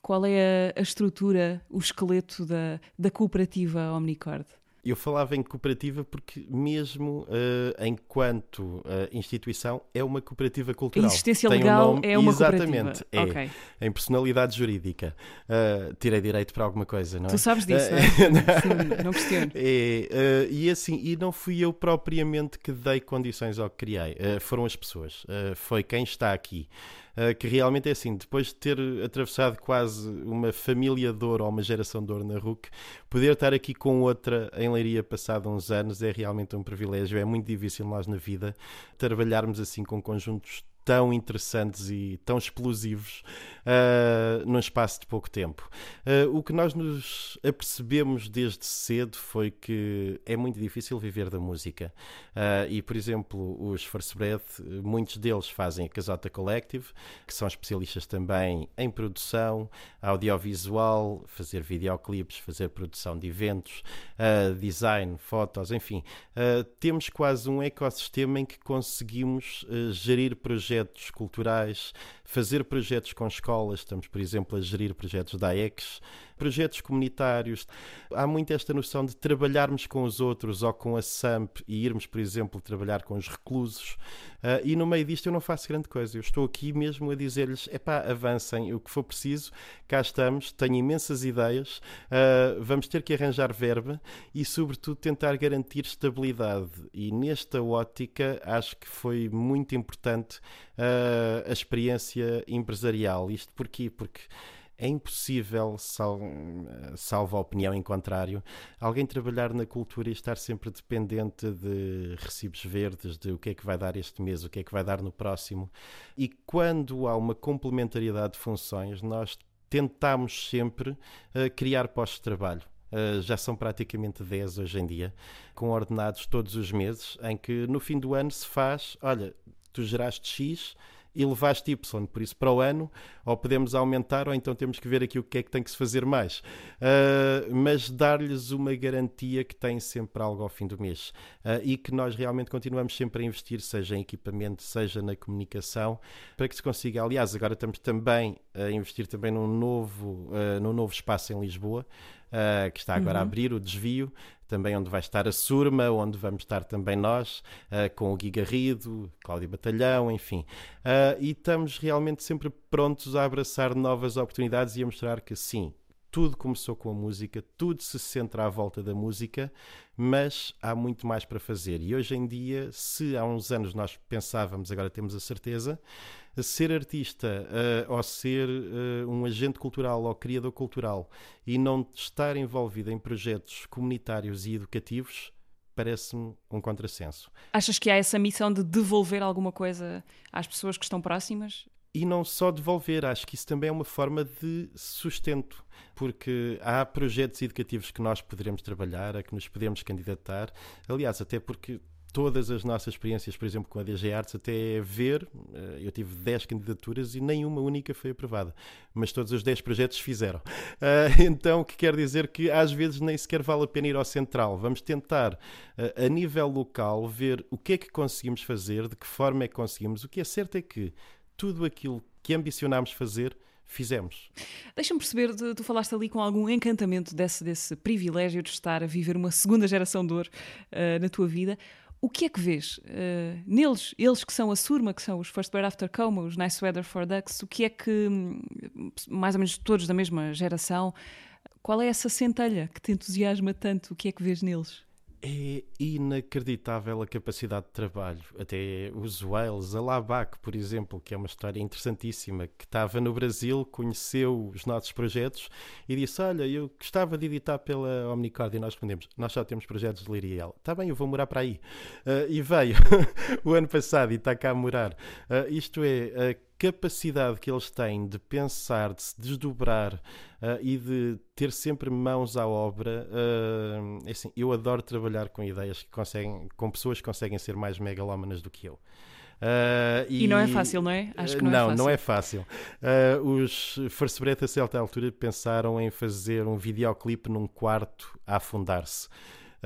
Qual é a, a estrutura, o esqueleto da, da cooperativa Omnicord? Eu falava em cooperativa porque, mesmo uh, enquanto uh, instituição, é uma cooperativa cultural. A existência Tem legal um nome, é uma exatamente, cooperativa. Exatamente, é. Okay. Em personalidade jurídica. Uh, tirei direito para alguma coisa, não é? Tu sabes disso, não é? Sim, não questiono. É, e assim, e não fui eu propriamente que dei condições ao que criei. foram as pessoas. foi quem está aqui. Uh, que realmente é assim, depois de ter atravessado quase uma família de ouro ou uma geração de ouro na RUC, poder estar aqui com outra em Leiria passado uns anos é realmente um privilégio. É muito difícil nós na vida trabalharmos assim com conjuntos tão interessantes e tão explosivos uh, num espaço de pouco tempo. Uh, o que nós nos apercebemos desde cedo foi que é muito difícil viver da música. Uh, e, por exemplo, os First Breath, muitos deles fazem a Casota Collective, que são especialistas também em produção, audiovisual, fazer videoclipes, fazer produção de eventos, design, fotos, enfim. temos quase um ecossistema em que conseguimos gerir projetos projetos culturais, fazer projetos com escolas, estamos, por exemplo, a gerir projetos da AEX, projetos comunitários. Há muito esta noção de trabalharmos com os outros ou com a SAMP e irmos, por exemplo, trabalhar com os reclusos. Uh, e no meio disto eu não faço grande coisa. Eu estou aqui mesmo a dizer-lhes: epá, avancem, o que for preciso, cá estamos, tenho imensas ideias, uh, vamos ter que arranjar verba e, sobretudo, tentar garantir estabilidade. E nesta ótica, acho que foi muito importante uh, a experiência empresarial. Isto porquê? Porque é impossível, sal, salvo a opinião em contrário, alguém trabalhar na cultura e estar sempre dependente de recibos verdes, de o que é que vai dar este mês, o que é que vai dar no próximo. E quando há uma complementariedade de funções, nós tentamos sempre uh, criar postos de trabalho. Uh, já são praticamente 10 hoje em dia, com ordenados todos os meses, em que no fim do ano se faz: olha, tu geraste X, elevaste Y, por isso para o ano ou podemos aumentar ou então temos que ver aqui o que é que tem que se fazer mais. Uh, mas dar-lhes uma garantia que tem sempre algo ao fim do mês uh, e que nós realmente continuamos sempre a investir, seja em equipamento, seja na comunicação, para que se consiga. Aliás, agora estamos também a investir também num novo, uh, num novo espaço em Lisboa. Uh, que está agora uhum. a abrir o desvio, também onde vai estar a Surma, onde vamos estar também nós, uh, com o Gui Garrido, Cláudio Batalhão, enfim. Uh, e estamos realmente sempre prontos a abraçar novas oportunidades e a mostrar que sim, tudo começou com a música, tudo se centra à volta da música, mas há muito mais para fazer. E hoje em dia, se há uns anos nós pensávamos, agora temos a certeza, ser artista uh, ou ser uh, um agente cultural ou criador cultural e não estar envolvido em projetos comunitários e educativos parece-me um contrassenso. Achas que há essa missão de devolver alguma coisa às pessoas que estão próximas? E não só devolver, acho que isso também é uma forma de sustento, porque há projetos educativos que nós poderemos trabalhar, a que nos podemos candidatar. Aliás, até porque todas as nossas experiências, por exemplo, com a DG Arts, até ver, eh, eu tive 10 candidaturas e nenhuma única foi aprovada, mas todos os 10 projetos fizeram. Eh, então, o que quer dizer que às vezes nem sequer vale a pena ir ao central. Vamos tentar, eh, a nível local, ver o que é que conseguimos fazer, de que forma é que conseguimos. O que é certo é que tudo aquilo que ambicionámos fazer fizemos. Deixa-me perceber, tu falaste ali com algum encantamento desse, desse privilégio de estar a viver uma segunda geração de dor uh, na tua vida. O que é que vês uh, neles, eles que são a Surma, que são os First Bird After Coma, os Nice Weather for Ducks, o que é que, hum, mais ou menos todos da mesma geração, qual é essa centelha que te entusiasma tanto? O que é que vês neles? É inacreditável a capacidade de trabalho. Até os Wales, a Labac, por exemplo, que é uma história interessantíssima, que estava no Brasil, conheceu os nossos projetos e disse: Olha, eu gostava de editar pela Omnicord. E nós respondemos: Nós só temos projetos de Liria. Ela: Está bem, eu vou morar para aí. Uh, e veio o ano passado e está cá a morar. Uh, isto é, a capacidade que eles têm de pensar, de se desdobrar uh, e de ter sempre mãos à obra. Uh, assim, eu adoro trabalhar com ideias que conseguem, com pessoas que conseguem ser mais megalómanas do que eu. Uh, e, e, não é fácil, não é? Acho que não, não é fácil. Não é fácil. Uh, os First Breath, a certa altura, pensaram em fazer um videoclipe num quarto a afundar-se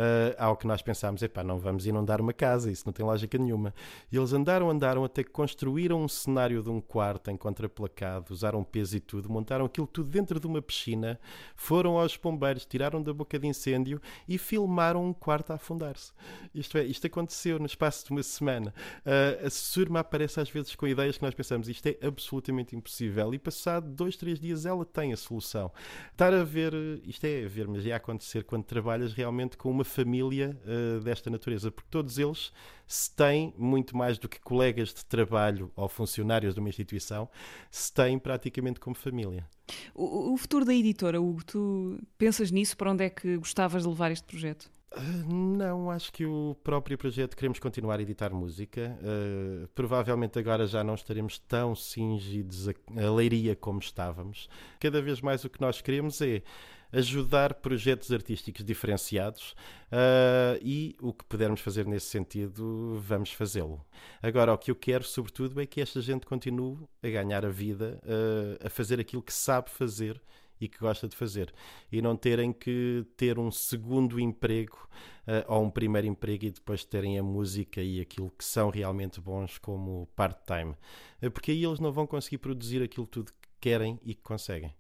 uh, ao que nós pensámos, epá, não vamos inundar uma casa, isso não tem lógica nenhuma. E eles andaram, andaram até que construíram um cenário de um quarto em contraplacado, usaram peso e tudo, montaram aquilo tudo dentro de uma piscina, foram aos bombeiros, tiraram da boca de incêndio e filmaram um quarto a afundar-se. Isto é, isto aconteceu no espaço de uma semana. Uh, a Surma aparece às vezes com ideias que nós pensamos, isto é absolutamente impossível, e passado dois, três dias ela tem a solução. Estar a ver, isto é a ver, mas ia acontecer quando trabalhas realmente com uma família uh, desta natureza, porque todos eles se têm, muito mais do que colegas de trabalho ou funcionários de uma instituição, se têm praticamente como família. O, o futuro da editora, Hugo, tu pensas nisso? Para onde é que gostavas de levar este projeto? Uh, não, acho que o próprio projeto queremos continuar a editar música. Uh, provavelmente agora já não estaremos tão cingidos a, a leiria como estávamos. Cada vez mais o que nós queremos é ajudar projetos artísticos diferenciados uh, e o que pudermos fazer nesse sentido, vamos fazê-lo. Agora, o que eu quero, sobretudo, é que esta gente continue a ganhar a vida, uh, a fazer aquilo que sabe fazer e que gosta de fazer e não terem que ter um segundo emprego uh, ou um primeiro emprego e depois terem a música e aquilo que são realmente bons como part-time, porque aí eles não vão conseguir produzir aquilo tudo que querem e que conseguem.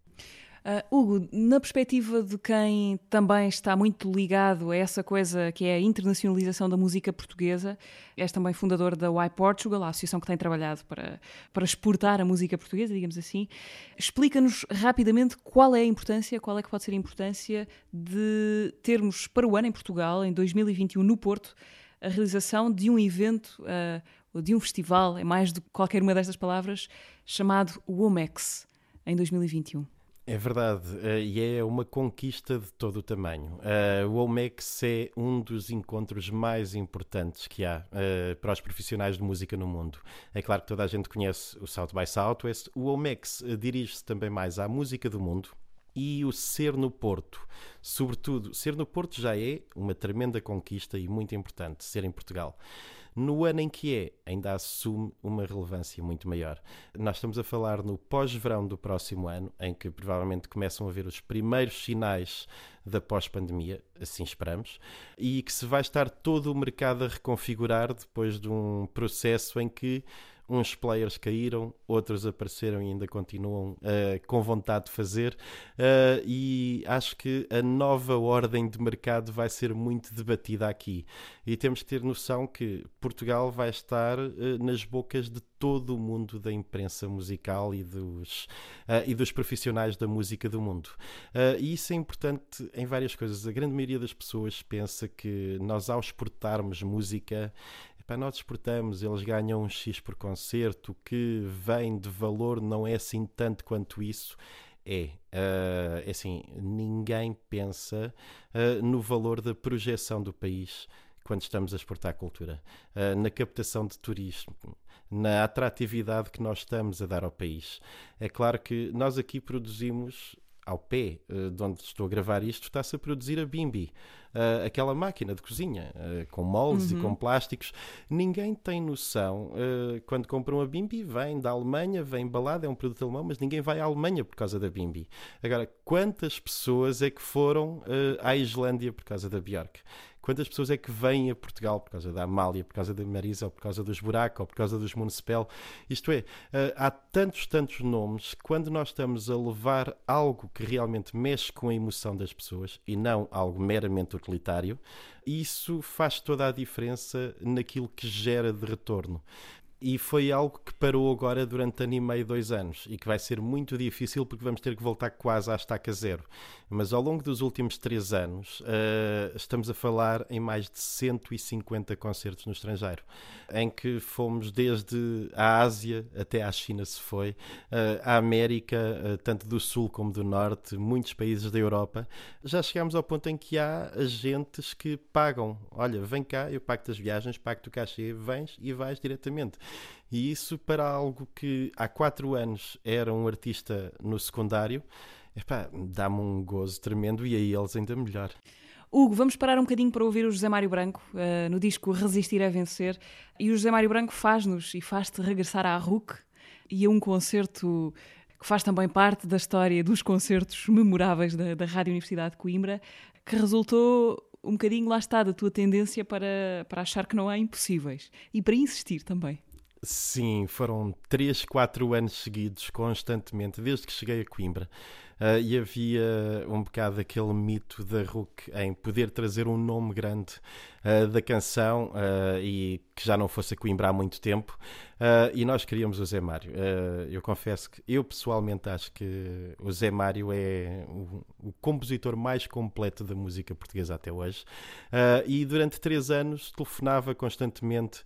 Uh, Hugo, na perspectiva de quem também está muito ligado a essa coisa que é a internacionalização da música portuguesa, és também fundador da Why Portugal, a associação que tem trabalhado para, para exportar a música portuguesa, digamos assim. Explica-nos rapidamente qual é a importância, qual é que pode ser a importância de termos para o ano em Portugal, em 2021, no Porto, a realização de um evento, uh, de um festival, é mais do que qualquer uma destas palavras, chamado WOMEX, em 2021. É verdade, uh, e é uma conquista de todo o tamanho. Uh, o OMEX é um dos encontros mais importantes que há uh, para os profissionais de música no mundo. É claro que toda a gente conhece o South by Southwest. O OMEX dirige-se também mais à música do mundo e o ser no Porto. Sobretudo, ser no Porto já é uma tremenda conquista e muito importante, ser em Portugal. No ano em que é, ainda assume uma relevância muito maior. Nós estamos a falar no pós-verão do próximo ano, em que provavelmente começam a ver os primeiros sinais da pós-pandemia, assim esperamos, e que se vai estar todo o mercado a reconfigurar depois de um processo em que uns players caíram, outros apareceram e ainda continuam uh, com vontade de fazer. Uh, e acho que a nova ordem de mercado vai ser muito debatida aqui. E temos que ter noção que Portugal vai estar uh, nas bocas de todo o mundo da imprensa musical e dos, e dos profissionais da música do mundo. e isso é importante em várias coisas. A grande maioria das pessoas pensa que nós, ao exportarmos música, Nós exportamos, eles ganham um X por concerto, que vem de valor não é assim tanto quanto isso. É, uh, assim, ninguém pensa uh, no valor da projeção do país quando estamos a exportar cultura, uh, na captação de turismo, na atratividade que nós estamos a dar ao país. É claro que nós aqui produzimos ao pé de onde estou a gravar isto, está-se a produzir a Bimbi uh, aquela máquina de cozinha, uh, com moldes uhum. e com plásticos. Ninguém tem noção, quando compra uma Bimbi, vem da Alemanha, vem embalado, é um produto alemão, mas ninguém vai à Alemanha por causa da Bimbi. Agora, quantas pessoas é que foram à Islândia por causa da Björk? Quantas pessoas é que vêm a Portugal por causa da Amália, por causa da Marisa, ou por causa dos Buraco, ou por causa dos Municipal? Isto é, há tantos, tantos nomes, quando nós estamos a levar algo que realmente mexe com a emoção das pessoas e não algo meramente utilitário, isso faz toda a diferença naquilo que gera de retorno e foi algo que parou agora durante ano e meio, dois anos, e que vai ser muito difícil porque vamos ter que voltar quase à estaca zero. Mas ao longo dos últimos três anos, uh, estamos a falar em mais de 150 concertos no estrangeiro, em que fomos desde a Ásia até à China, se foi, uh, à América, uh, tanto do Sul como do Norte, muitos países da Europa. Já chegámos ao ponto em que há agentes que pagam: olha, vem cá, eu pago-te as viagens, pago-te o cachê, vens e vais diretamente. E isso para algo que há quatro anos era um artista no secundário, dá-me um gozo tremendo e a eles ainda melhor. Hugo, vamos parar um bocadinho para ouvir o José Mário Branco uh, no disco Resistir a Vencer. E o José Mário Branco faz-nos e faz-te regressar à RUC e a um concerto que faz também parte da história dos concertos memoráveis da, da Rádio Universidade de Coimbra, que resultou um bocadinho, lá está, da tua tendência para, para achar que não há impossíveis e para insistir também. Sim, foram 3, 4 anos seguidos, constantemente, desde que cheguei a Coimbra. Uh, e havia um bocado aquele mito da RUC em poder trazer um nome grande uh, da canção uh, e que já não fosse a Coimbra há muito tempo. e nós queríamos o Zé Mário. eu confesso que eu pessoalmente acho que o Zé Mário é o, o compositor mais completo da música portuguesa até hoje. e durante três anos telefonava constantemente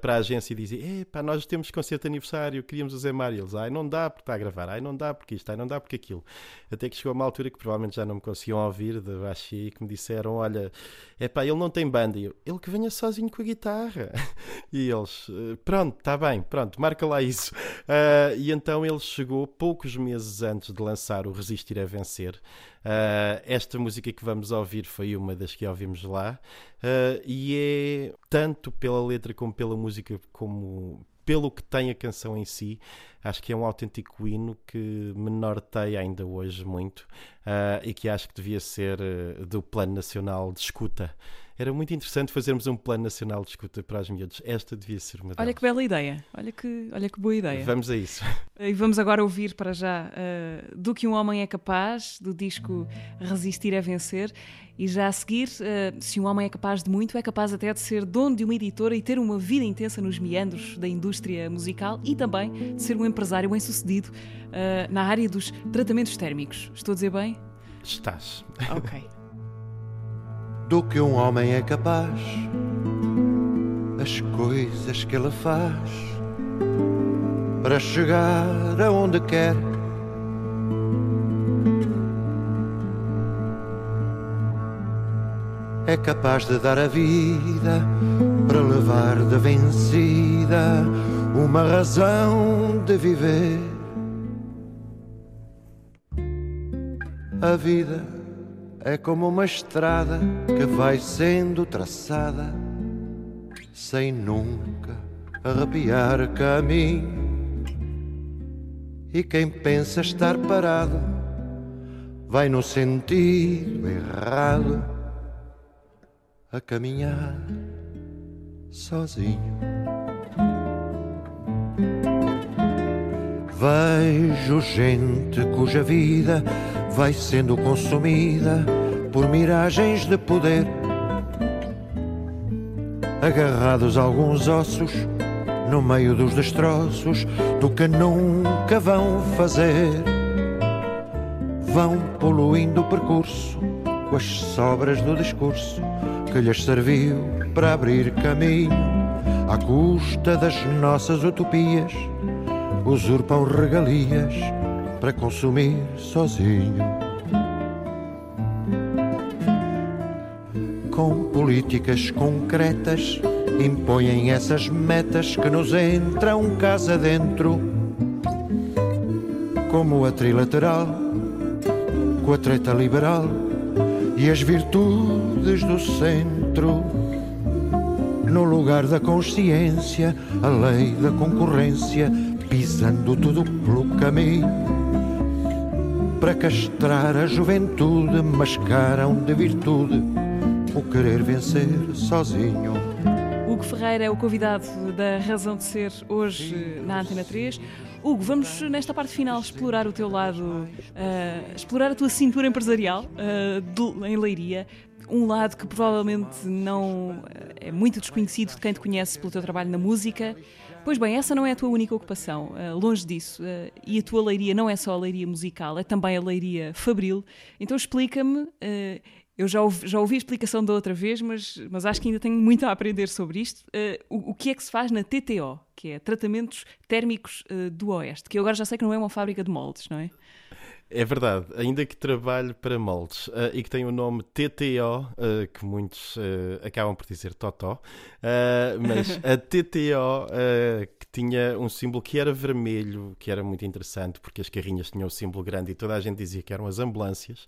para a agência e dizia: Epá, nós temos concerto de aniversário, queríamos o Zé Mário. Eles, ai, não dá porque está a gravar, ai, não dá porque isto, ai, não dá porque aquilo. Até que chegou uma altura que provavelmente já não me conseguiam ouvir de baixo e que me disseram: Olha, é pá, ele não tem banda. E eu, ele que venha sozinho com a guitarra. E eles, eh, pronto, está bem, pronto, marca lá isso. Uh, e então ele chegou poucos meses antes de lançar o Resistir a Vencer. Uh, esta música que vamos ouvir foi uma das que ouvimos lá. Uh, e é tanto pela letra como pela música, como pelo que tem a canção em si, acho que é um autêntico hino que me norteia ainda hoje muito uh, e que acho que devia ser do Plano Nacional de Escuta era muito interessante fazermos um plano nacional de escuta para as miúdas. Esta devia ser uma delas. Olha que bela ideia, olha que, olha que boa ideia. Vamos a isso. E vamos agora ouvir para já uh, do que um homem é capaz, do disco Resistir a Vencer. E já a seguir, uh, se um homem é capaz de muito, é capaz até de ser dono de uma editora e ter uma vida intensa nos meandros da indústria musical e também de ser um empresário bem-sucedido uh, na área dos tratamentos térmicos. Estou a dizer bem? Estás. Ok. do que um homem é capaz, as coisas que ele faz para chegar aonde quer. É capaz de dar a vida para levar de vencida uma razão de viver. A vida é como uma estrada que vai sendo traçada sem nunca arrepiar caminho. E quem pensa estar parado vai no sentido errado a caminhar sozinho. Vejo gente cuja vida vai sendo consumida por miragens de poder, agarrados a alguns ossos no meio dos destroços do que nunca vão fazer. Vão poluindo o percurso com as sobras do discurso que lhes serviu para abrir caminho à custa das nossas utopias. Usurpam regalias para consumir sozinho. Com políticas concretas impõem essas metas que nos entram casa dentro, como a trilateral, com a treta liberal e as virtudes do centro. No lugar da consciência, a lei da concorrência, pisando tudo pelo caminho. Para castrar a juventude, mascaram de virtude o querer vencer sozinho. Hugo Ferreira é o convidado da Razão de Ser hoje na Antena 3. Hugo, vamos nesta parte final explorar o teu lado, uh, explorar a tua cintura empresarial uh, do, em Leiria. Um lado que provavelmente não é muito desconhecido de quem te conhece pelo teu trabalho na música. Pois bem, essa não é a tua única ocupação, uh, longe disso. Uh, e a tua leiria não é só a leiria musical, é também a leiria fabril. Então explica-me, uh, eu já ouvi, já ouvi a explicação da outra vez, mas, mas acho que ainda tenho muito a aprender sobre isto. O, o, que é que se faz na TTO, que é Tratamentos Térmicos do Oeste, que eu agora já sei que não é uma fábrica de moldes, não é? É verdade, ainda que trabalhe para moldes uh, e que tem o nome TTO, uh, que muitos uh, acabam por dizer Totó, mas a TTO que tinha um símbolo que era vermelho, que era muito interessante, porque as carrinhas tinham o símbolo grande e toda a gente dizia que eram as ambulâncias.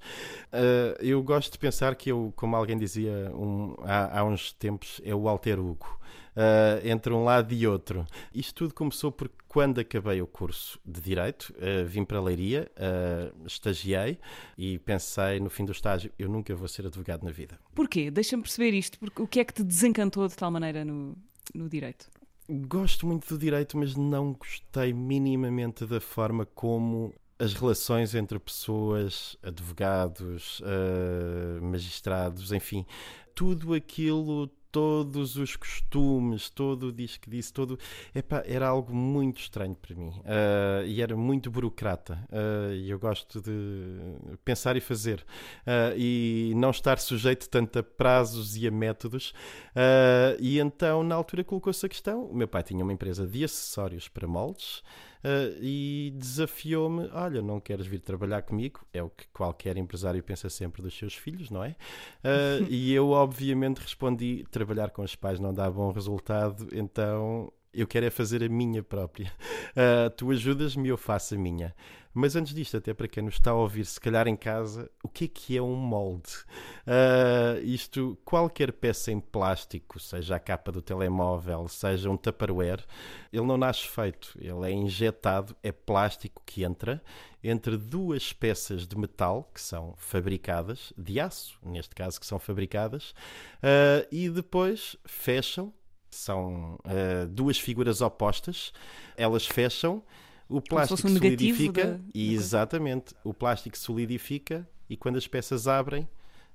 eu gosto de pensar que eu, como alguém dizia um, há, há uns tempos, é o Alter Hugo uh, entre um lado e outro. Isto tudo começou porque quando acabei o curso de Direito, uh, vim para a Leiria, uh, estagiei e pensei no fim do estágio, eu nunca vou ser advogado na vida. Porquê? Deixa-me perceber isto, porque o que é que te desencantou de tal maneira no, no Direito? Gosto muito do Direito, mas não gostei minimamente da forma como as relações entre pessoas, advogados, uh, magistrados, enfim, tudo aquilo todos os costumes, todo o que disse, todo. Epá, era algo muito estranho para mim uh, e era muito burocrata. Uh, e eu gosto de pensar e fazer uh, e não estar sujeito tanto a prazos e a métodos. e então, na altura, colocou-se a questão: o meu pai tinha uma empresa de acessórios para moldes. Uh, e desafiou-me: Olha, não queres vir trabalhar comigo? É o que qualquer empresário pensa sempre dos seus filhos, não é? Uh, e eu, obviamente, respondi: Trabalhar com os pais não dá bom resultado, então eu quero é fazer a minha própria. Uh, tu ajudas-me eu faço a minha. Mas antes disto, até para quem nos está a ouvir, se calhar em casa, o que é que é um molde? Uh, isto, qualquer peça em plástico, seja a capa do telemóvel, seja um tupperware, ele não nasce feito, ele é injetado, é plástico que entra entre duas peças de metal que são fabricadas, de aço, neste caso, que são fabricadas, uh, e depois fecham. São uh, duas figuras opostas, elas fecham o plástico um solidifica. e exatamente, o plástico solidifica e quando as peças abrem,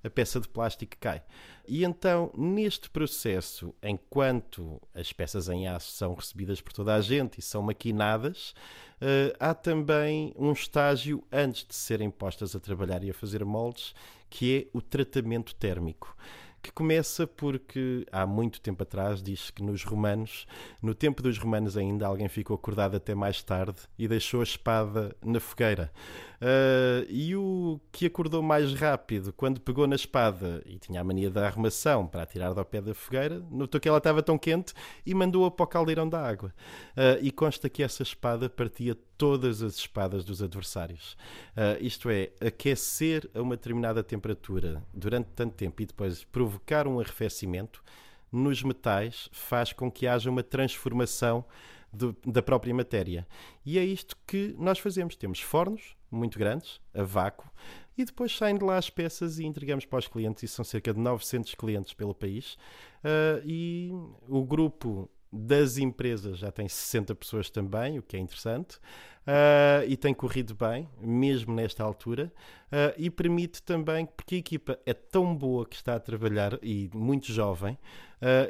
a peça de plástico cai. E então, neste processo, enquanto as peças em aço são recebidas por toda a gente e são maquinadas, uh, há também um estágio antes de serem postas a trabalhar e a fazer moldes, que é o tratamento térmico que começa porque há muito tempo atrás diz que nos romanos, no tempo dos romanos ainda, alguém ficou acordado até mais tarde e deixou a espada na fogueira. Uh, e o que acordou mais rápido, quando pegou na espada e tinha a mania da arrumação para atirar do pé da fogueira, notou que ela estava tão quente e mandou-a para o caldeirão da água. Uh, e consta que essa espada partia todas as espadas dos adversários. Uh, isto é, aquecer a uma determinada temperatura durante tanto tempo e depois provocar um arrefecimento nos metais faz com que haja uma transformação da própria matéria. E é isto que nós fazemos. Temos fornos muito grandes, a vácuo, e depois saem de lá as peças e entregamos para os clientes, e são cerca de 900 clientes pelo país. Uh, e o grupo das empresas já tem 60 pessoas também, o que é interessante, uh, e tem corrido bem, mesmo nesta altura, uh, e permite também, porque a equipa é tão boa que está a trabalhar e muito jovem,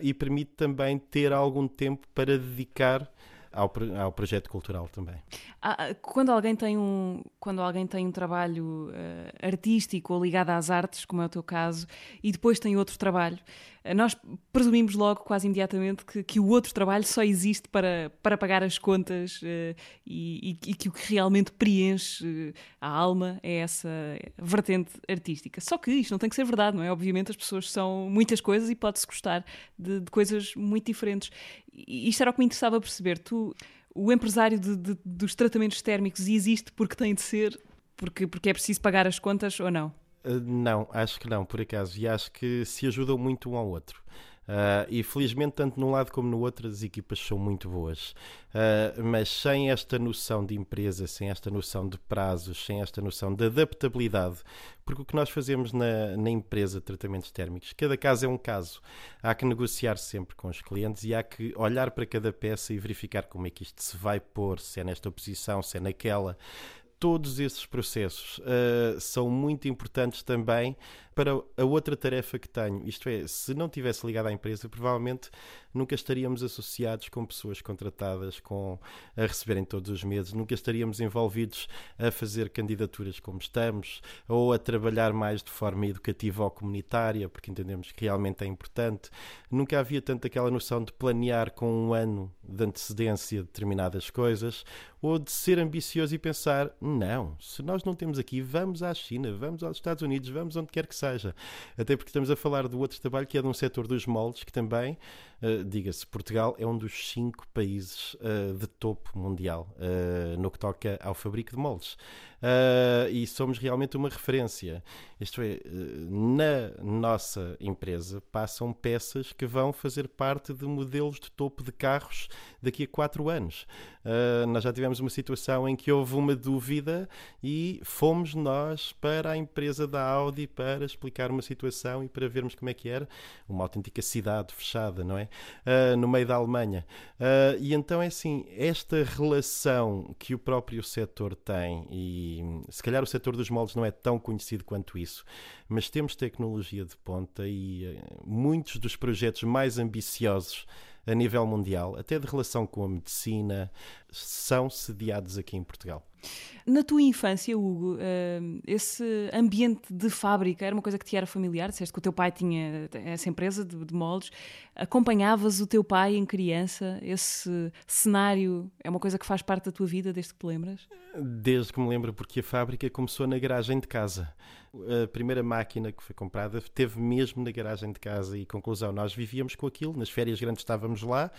e permite também ter algum tempo para dedicar ao, ao projeto cultural também. Ah, quando alguém tem um, quando alguém tem um trabalho uh, artístico ou ligado às artes, como é o teu caso, e depois tem outro trabalho, uh, nós presumimos logo, quase imediatamente, que, que, o outro trabalho só existe para, para pagar as contas uh, e, e, e, que o que realmente preenche a alma é essa vertente artística. Só que isto não tem que ser verdade, não é? Obviamente as pessoas são muitas coisas e pode-se gostar de, de coisas muito diferentes isto era o que me interessava perceber. Tu, o empresário de, de, dos tratamentos térmicos existe porque tem de ser, porque, porque é preciso pagar as contas ou não? Uh, não, acho que não, por acaso. E acho que se ajudam muito um ao outro. Uh, e felizmente, tanto num lado como no outro, as equipas são muito boas. Uh, mas sem esta noção de empresa, sem esta noção de prazos, sem esta noção de adaptabilidade, porque o que nós fazemos na, na empresa de tratamentos térmicos, cada caso é um caso. Há que negociar sempre com os clientes e há que olhar para cada peça e verificar como é que isto se vai pôr, se é nesta posição, se é naquela todos esses processos uh, são muito importantes também para a outra tarefa que tenho. Isto é, se não tivesse ligado à empresa, provavelmente nunca estaríamos associados com pessoas contratadas com a receberem todos os meses, nunca estaríamos envolvidos a fazer candidaturas como estamos, ou a trabalhar mais de forma educativa ou comunitária, porque entendemos que realmente é importante. Nunca havia tanto aquela noção de planear com um ano de antecedência determinadas coisas, ou de ser ambicioso e pensar: não, se nós não temos aqui, vamos à China, vamos aos Estados Unidos, vamos onde quer que seja. Até porque estamos a falar do outro trabalho que é de um setor dos moldes que também, uh, diga-se, Portugal é um dos cinco países uh, de topo mundial uh, no que toca ao fabrico de moldes. e somos realmente uma referência. Isto é, na nossa empresa passam peças que vão fazer parte de modelos de topo de carros daqui a quatro anos. nós já tivemos uma situação em que houve uma dúvida e fomos nós para a empresa da Audi para explicar uma situação e para vermos como é que era. Uma autêntica cidade fechada, não é? Uh, no meio da Alemanha. Uh, e então é assim, esta relação que o próprio setor tem, e se calhar o setor dos moldes não é tão conhecido quanto isso, mas temos tecnologia de ponta e uh, muitos dos projetos mais ambiciosos a nível mundial, até de relação com a medicina, são sediados aqui em Portugal. Na tua infância, Hugo, eh, esse ambiente de fábrica era uma coisa que te era familiar? Disseste que o teu pai tinha essa empresa de, moldes. Acompanhavas o teu pai em criança? Esse cenário é uma coisa que faz parte da tua vida desde que te lembras? Desde que me lembro, porque a fábrica começou na garagem de casa. A primeira máquina que foi comprada teve mesmo na garagem de casa e, conclusão, nós vivíamos com aquilo. Nas férias grandes estávamos lá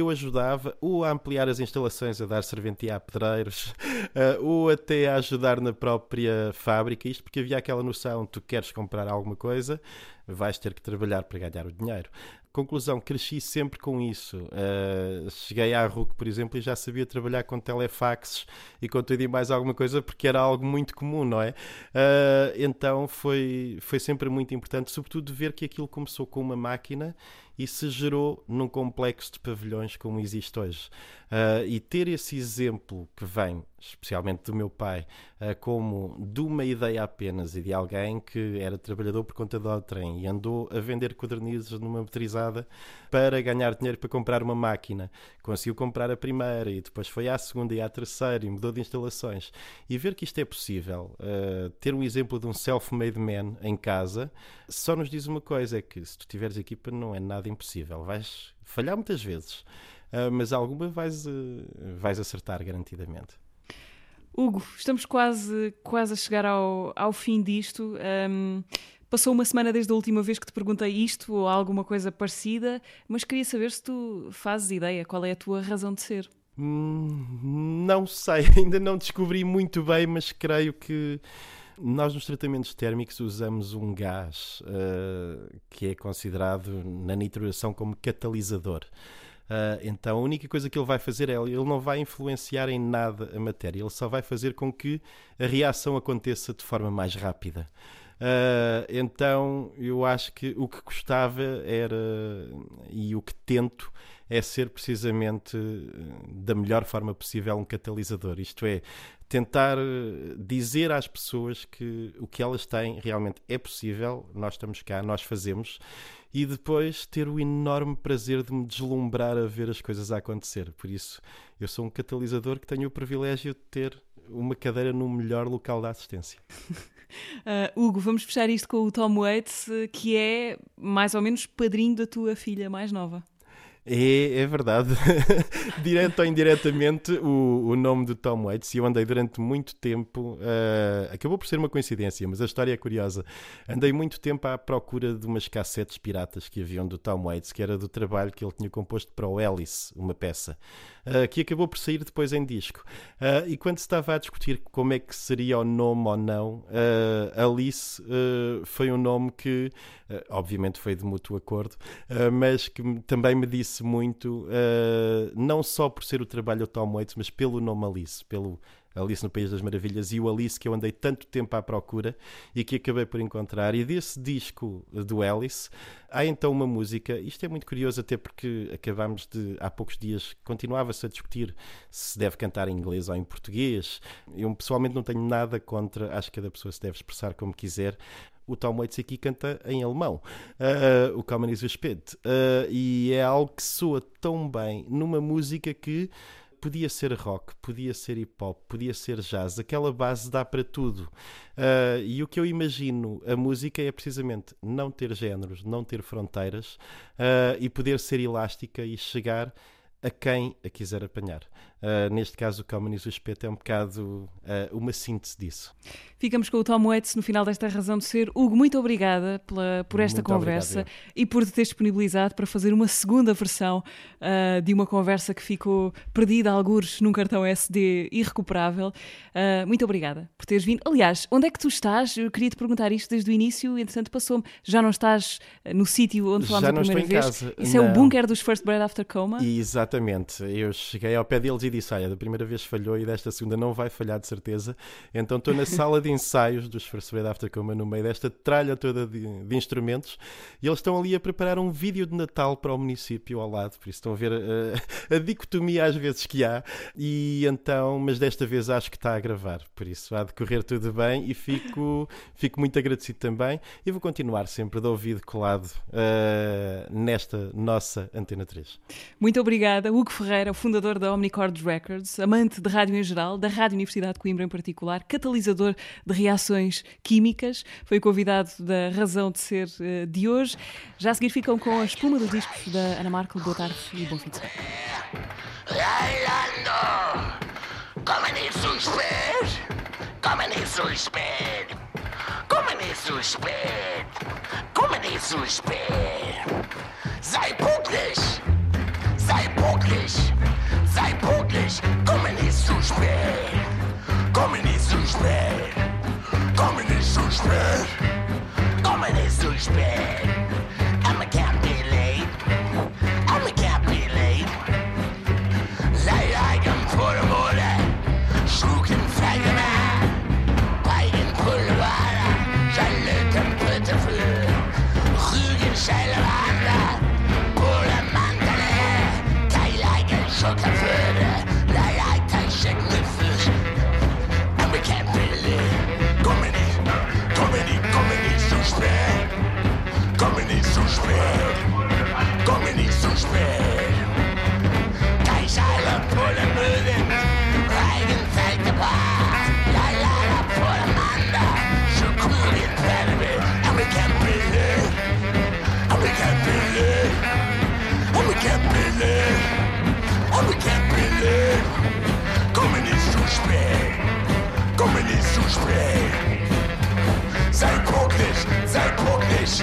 eu ajudava ou a ampliar as instalações, a dar serventia a pedreiros, uh, ou até a ajudar na própria fábrica, isto porque havia aquela noção, tu queres comprar alguma coisa, vais ter que trabalhar para ganhar o dinheiro. Conclusão, cresci sempre com isso. Uh, cheguei à RUC, por exemplo, e já sabia trabalhar com telefaxes e com tudo e mais alguma coisa, porque era algo muito comum, não é? Uh, então foi, foi sempre muito importante, sobretudo ver que aquilo começou com uma máquina e se gerou num complexo de pavilhões como existe hoje. Uh, e ter esse exemplo que vem, especialmente do meu pai, uh, como de uma ideia apenas e de alguém que era trabalhador por conta do trem e andou a vender codernizes numa motorizada para ganhar dinheiro para comprar uma máquina. Conseguiu comprar a primeira e depois foi à segunda e à terceira e mudou de instalações. E ver que isto é possível, uh, ter um exemplo de um self-made man em casa, só nos diz uma coisa: é que se tu tiveres equipa, não é nada impossível. Vais falhar muitas vezes. Uh, mas alguma vais, uh, vais acertar garantidamente. Hugo, estamos quase, quase a chegar ao, ao fim disto. Um, passou uma semana desde a última vez que te perguntei isto ou alguma coisa parecida, mas queria saber se tu fazes ideia qual é a tua razão de ser. Hum, não sei, ainda não descobri muito bem, mas creio que Nós nos tratamentos térmicos usamos um gás uh, que é considerado na nitroação como catalisador. Uh, então a única coisa que ele vai fazer é ele não vai influenciar em nada a matéria, ele só vai fazer com que a reação aconteça de forma mais rápida. Uh, então eu acho que o que gostava era e o que tento é ser precisamente da melhor forma possível um catalisador, isto é, tentar dizer às pessoas que o que elas têm realmente é possível, nós estamos cá, nós fazemos e depois ter o enorme prazer de me deslumbrar a ver as coisas a acontecer. Por isso, eu sou um catalisador que tenho o privilégio de ter uma cadeira no melhor local da assistência. Uh, Hugo, vamos fechar isto com o Tom Waits, que é mais ou menos padrinho da tua filha mais nova. É, é verdade. Direto ou indiretamente, o, o nome do Tom Waits, e eu andei durante muito tempo, uh, acabou por ser uma coincidência, mas a história é curiosa. Andei muito tempo à procura de umas cassetes piratas que haviam do Tom Waits, que era do trabalho que ele tinha composto para o Alice, uma peça, uh, que acabou por sair depois em disco. Uh, e quando se estava a discutir como é que seria o nome ou não, Alice foi um nome que, obviamente, foi de mútuo acordo, mas que também me disse muito, uh, não só por ser o trabalho do Tom Waits, mas pelo nome Alice, pelo Alice no País das Maravilhas e o Alice que eu andei tanto tempo à procura e que acabei por encontrar. E desse disco do Alice há então uma música, isto é muito curioso até porque acabámos de, há poucos dias, continuava-se a discutir se deve cantar em inglês ou em português. Eu pessoalmente não tenho nada contra, acho que cada pessoa se deve expressar como quiser, o Tom Waits aqui canta em alemão, uh, o Kamen is Spät, uh, e é algo que soa tão bem numa música que podia ser rock, podia ser hip hop, podia ser jazz, aquela base dá para tudo. Uh, e o que eu imagino, a música é precisamente não ter géneros, não ter fronteiras uh, e poder ser elástica e chegar a quem a quiser apanhar. Uh, neste caso, o Calmanis o Espeto é um bocado uh, uma síntese disso. Ficamos com o Tom Waits no final desta razão de ser. Hugo, muito obrigada pela, por esta muito conversa obrigado, e por te ter disponibilizado para fazer uma segunda versão uh, de uma conversa que ficou perdida, algures, num cartão SD irrecuperável. muito obrigada por teres vindo. Aliás, onde é que tu estás? Eu queria te perguntar isto desde o início, entretanto passou-me. Já não estás no sítio onde falámos a primeira vez? Casa. Isso não. é o bunker dos First Bread After Coma? Exatamente. Eu cheguei ao pé deles e disse: Olha, da primeira vez falhou e desta segunda não vai falhar de certeza. Então estou na sala de ensaios dos First Aid After Coma, no meio desta tralha toda de, de, instrumentos, e eles estão ali a preparar um vídeo de Natal para o município ao lado. Por isso estão a ver a, a dicotomia às vezes que há. E então, mas desta vez acho que está a gravar. Por isso há de correr tudo bem e fico, fico muito agradecido também. E vou continuar sempre de ouvido colado uh, nesta nossa Antena 3. Muito obrigada, Hugo Ferreira, fundador da Omnicord Records, amante de rádio em geral, da Rádio Universidade de Coimbra em particular, catalisador de reações químicas, foi convidado da Razão de Ser uh, de hoje. Já a seguir ficam com a espuma dos discos da Ana Marco. Boa tarde e bom fim de semana. Sei pünktlich! Sei pünktlich! Komme nicht zu spät. Komme nicht zu spät. Komme nicht zu spät. I'm a can't can't believe, oh we can't believe. Komünistischen Spiel, kommunistischen Spiel Seid glücklich, seid glücklich